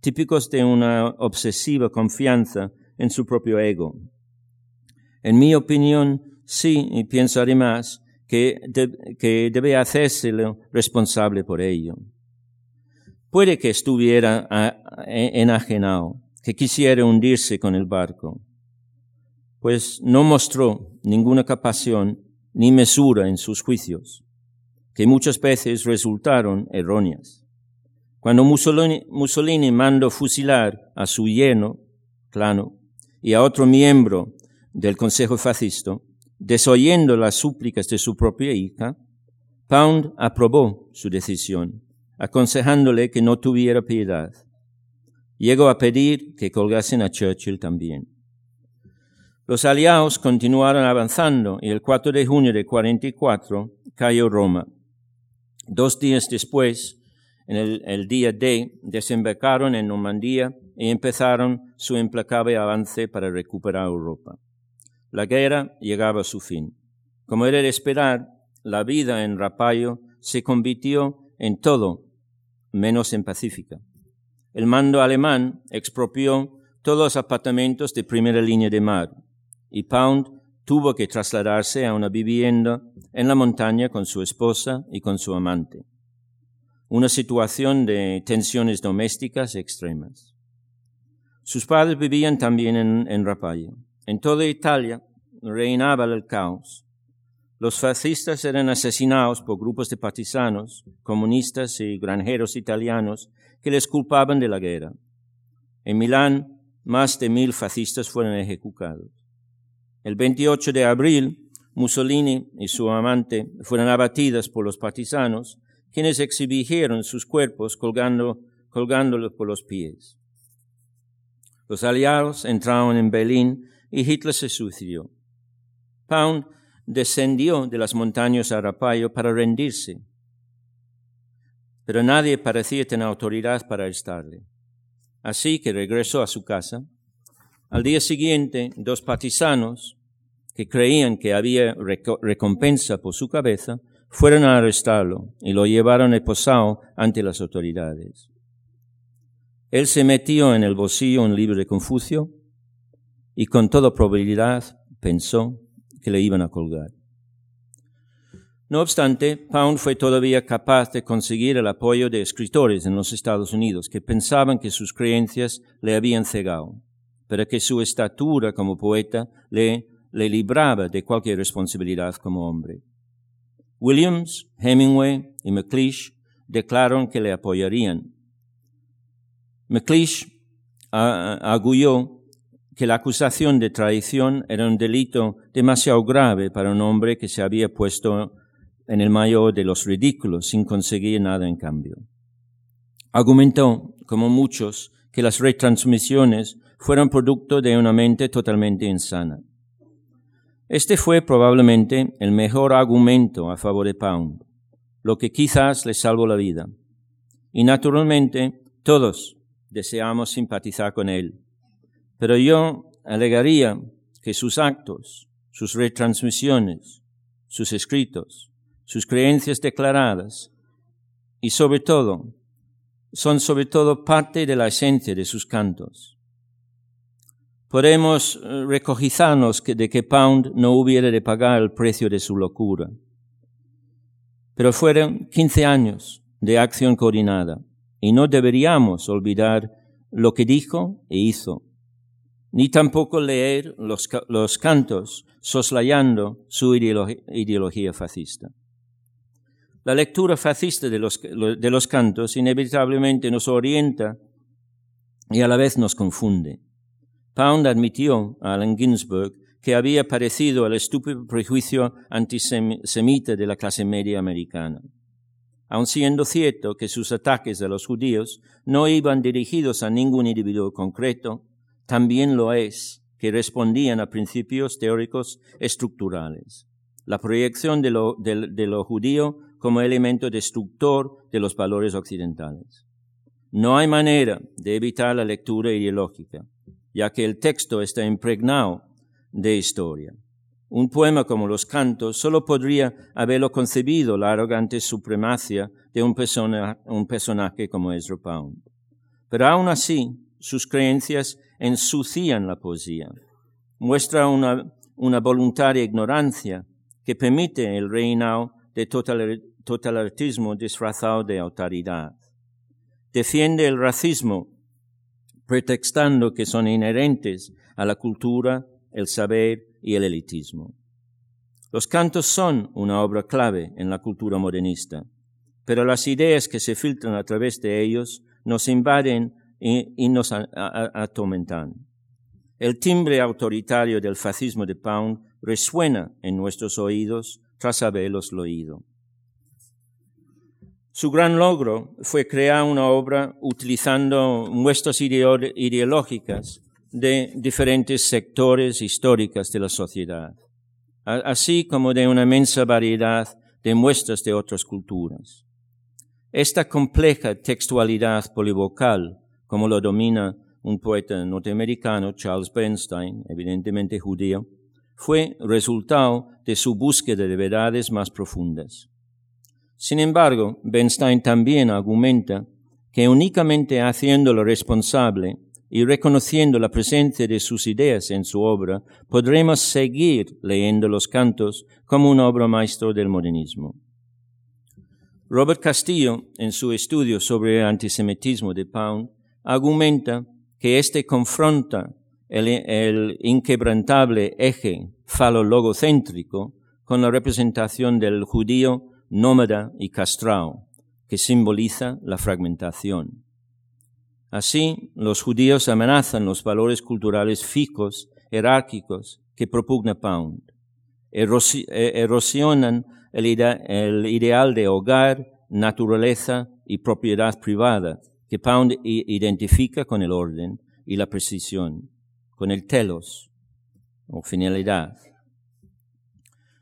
típicos de una obsesiva confianza en su propio ego. En mi opinión, sí, y pienso además que, que debe hacérselo responsable por ello. Puede que estuviera enajenado, que quisiera hundirse con el barco, pues no mostró ninguna compasión ni mesura en sus juicios que muchas veces resultaron erróneas. Cuando Mussolini, mandó fusilar a su yerno, Clano, y a otro miembro del Consejo Fascista, desoyendo las súplicas de su propia hija, Pound aprobó su decisión, aconsejándole que no tuviera piedad. Llegó a pedir que colgasen a Churchill también. Los aliados continuaron avanzando y el 4 de junio de 44 cayó Roma. Dos días después, en el, día D, desembarcaron en Normandía y empezaron su implacable avance para recuperar Europa. La guerra llegaba a su fin. Como era de esperar, la vida en Rapallo se convirtió en todo menos en pacífica. El mando alemán expropió todos los apartamentos de primera línea de mar y Pound tuvo que trasladarse a una vivienda en la montaña con su esposa y con su amante. Una situación de tensiones domésticas extremas. Sus padres vivían también en, en Rapallo. En toda Italia reinaba el caos. Los fascistas eran asesinados por grupos de partisanos, comunistas y granjeros italianos que les culpaban de la guerra. En Milán, más de mil fascistas fueron ejecutados. El 28 de abril, Mussolini y su amante fueron abatidas por los partisanos, quienes exhibieron sus cuerpos colgando, colgándolos por los pies. Los aliados entraron en Berlín y Hitler se suicidó. Pound descendió de las montañas a Rapallo para rendirse, pero nadie parecía tener autoridad para arrestarle. Así que regresó a su casa al día siguiente, dos partisanos que creían que había recompensa por su cabeza fueron a arrestarlo y lo llevaron esposado ante las autoridades. Él se metió en el bolsillo un libro de Confucio y con toda probabilidad pensó que le iban a colgar. No obstante, Pound fue todavía capaz de conseguir el apoyo de escritores en los Estados Unidos que pensaban que sus creencias le habían cegado, pero que su estatura como poeta le, le libraba de cualquier responsabilidad como hombre. Williams, Hemingway y McLeish declararon que le apoyarían. McLeish arguyó que la acusación de traición era un delito demasiado grave para un hombre que se había puesto en el mayor de los ridículos sin conseguir nada en cambio. Argumentó, como muchos, que las retransmisiones fueron producto de una mente totalmente insana. Este fue probablemente el mejor argumento a favor de Pound, lo que quizás le salvó la vida. Y naturalmente todos deseamos simpatizar con él. Pero yo alegaría que sus actos, sus retransmisiones, sus escritos, sus creencias declaradas y sobre todo, son sobre todo parte de la esencia de sus cantos. Podemos eh, recogizarnos de que Pound no hubiera de pagar el precio de su locura. Pero fueron 15 años de acción coordinada y no deberíamos olvidar lo que dijo e hizo, ni tampoco leer los, los cantos soslayando su ideología fascista. La lectura fascista de los, de los cantos inevitablemente nos orienta y a la vez nos confunde. Pound admitió a Allen Ginsberg que había padecido el estúpido prejuicio antisemita de la clase media americana. Aun siendo cierto que sus ataques a los judíos no iban dirigidos a ningún individuo concreto, también lo es que respondían a principios teóricos estructurales. La proyección de lo, de lo judío como elemento destructor de los valores occidentales. No hay manera de evitar la lectura ideológica, ya que el texto está impregnado de historia. Un poema como Los Cantos solo podría haberlo concebido la arrogante supremacia de un, personaje como Ezra Pound. Pero aún así, sus creencias ensucian la poesía. Muestra una, una voluntaria ignorancia que permite el reinado de totalitarismo disfrazado de autoridad. Defiende el racismo, pretextando que son inherentes a la cultura, el saber y el elitismo. Los cantos son una obra clave en la cultura modernista, pero las ideas que se filtran a través de ellos nos invaden y, nos atormentan. El timbre autoritario del fascismo de Pound resuena en nuestros oídos tras haberlos oído. Su gran logro fue crear una obra utilizando muestras ideológicas de diferentes sectores históricos de la sociedad, así como de una inmensa variedad de muestras de otras culturas. Esta compleja textualidad polivocal, como lo domina un poeta norteamericano, Charles Bernstein, evidentemente judío, fue resultado de su búsqueda de verdades más profundas. Sin embargo, Bernstein también argumenta que únicamente haciéndolo responsable y reconociendo la presencia de sus ideas en su obra, podremos seguir leyendo los cantos como una obra maestra del modernismo. Robert Castillo, en su estudio sobre el antisemitismo de Pound, argumenta que éste confronta el, el inquebrantable eje falologocéntrico con la representación del judío nómada y castrao, que simboliza la fragmentación. Así, los judíos amenazan los valores culturales fijos, jerárquicos, que propugna Pound. E, erosionan el, el ideal de hogar, naturaleza y propiedad privada, que Pound identifica con el orden y la precisión, con el telos o finalidad.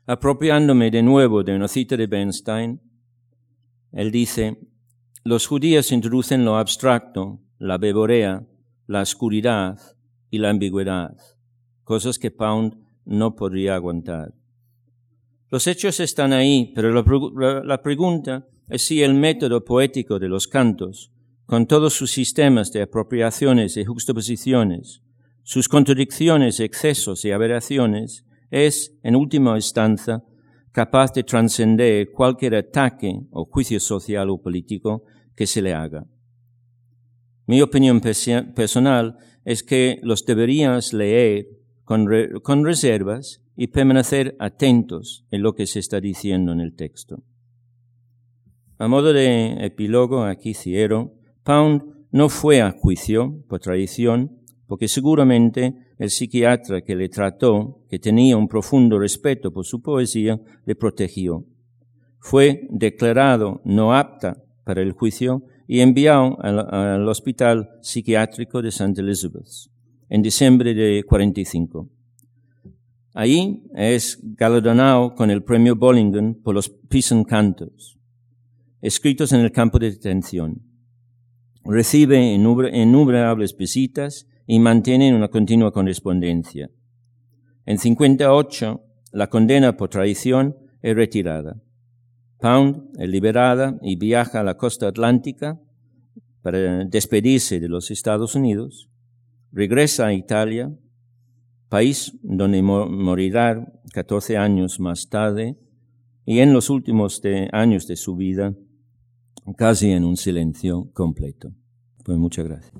Apropiándome de nuevo de una cita de Bernstein, él dice, los judíos introducen lo abstracto, la beborea, la oscuridad y la ambigüedad, cosas que Pound no podría aguantar. Los hechos están ahí, pero la, pregunta es si el método poético de los cantos, con todos sus sistemas de apropiaciones y juxtaposiciones, sus contradicciones, excesos y aberraciones, es, en última instancia, capaz de trascender cualquier ataque o juicio social o político que se le haga. Mi opinión personal es que los deberías leer con, reservas y permanecer atentos en lo que se está diciendo en el texto. A modo de epílogo, aquí cierro, Pound no fue a juicio por traición, porque seguramente el psiquiatra que le trató, que tenía un profundo respeto por su poesía, le protegió. Fue declarado no apta para el juicio y enviado al, Hospital Psiquiátrico de St. Elizabeth en diciembre de 45. Ahí es galardonado con el premio Bollingen por los Peace Cantos, escritos en el campo de detención. Recibe innumerables visitas y mantiene una continua correspondencia. En 58, la condena por traición es retirada. Pound es liberada y viaja a la costa atlántica para despedirse de los Estados Unidos. Regresa a Italia, país donde morirá 14 años más tarde y en los últimos años de su vida casi en un silencio completo. Pues muchas gracias.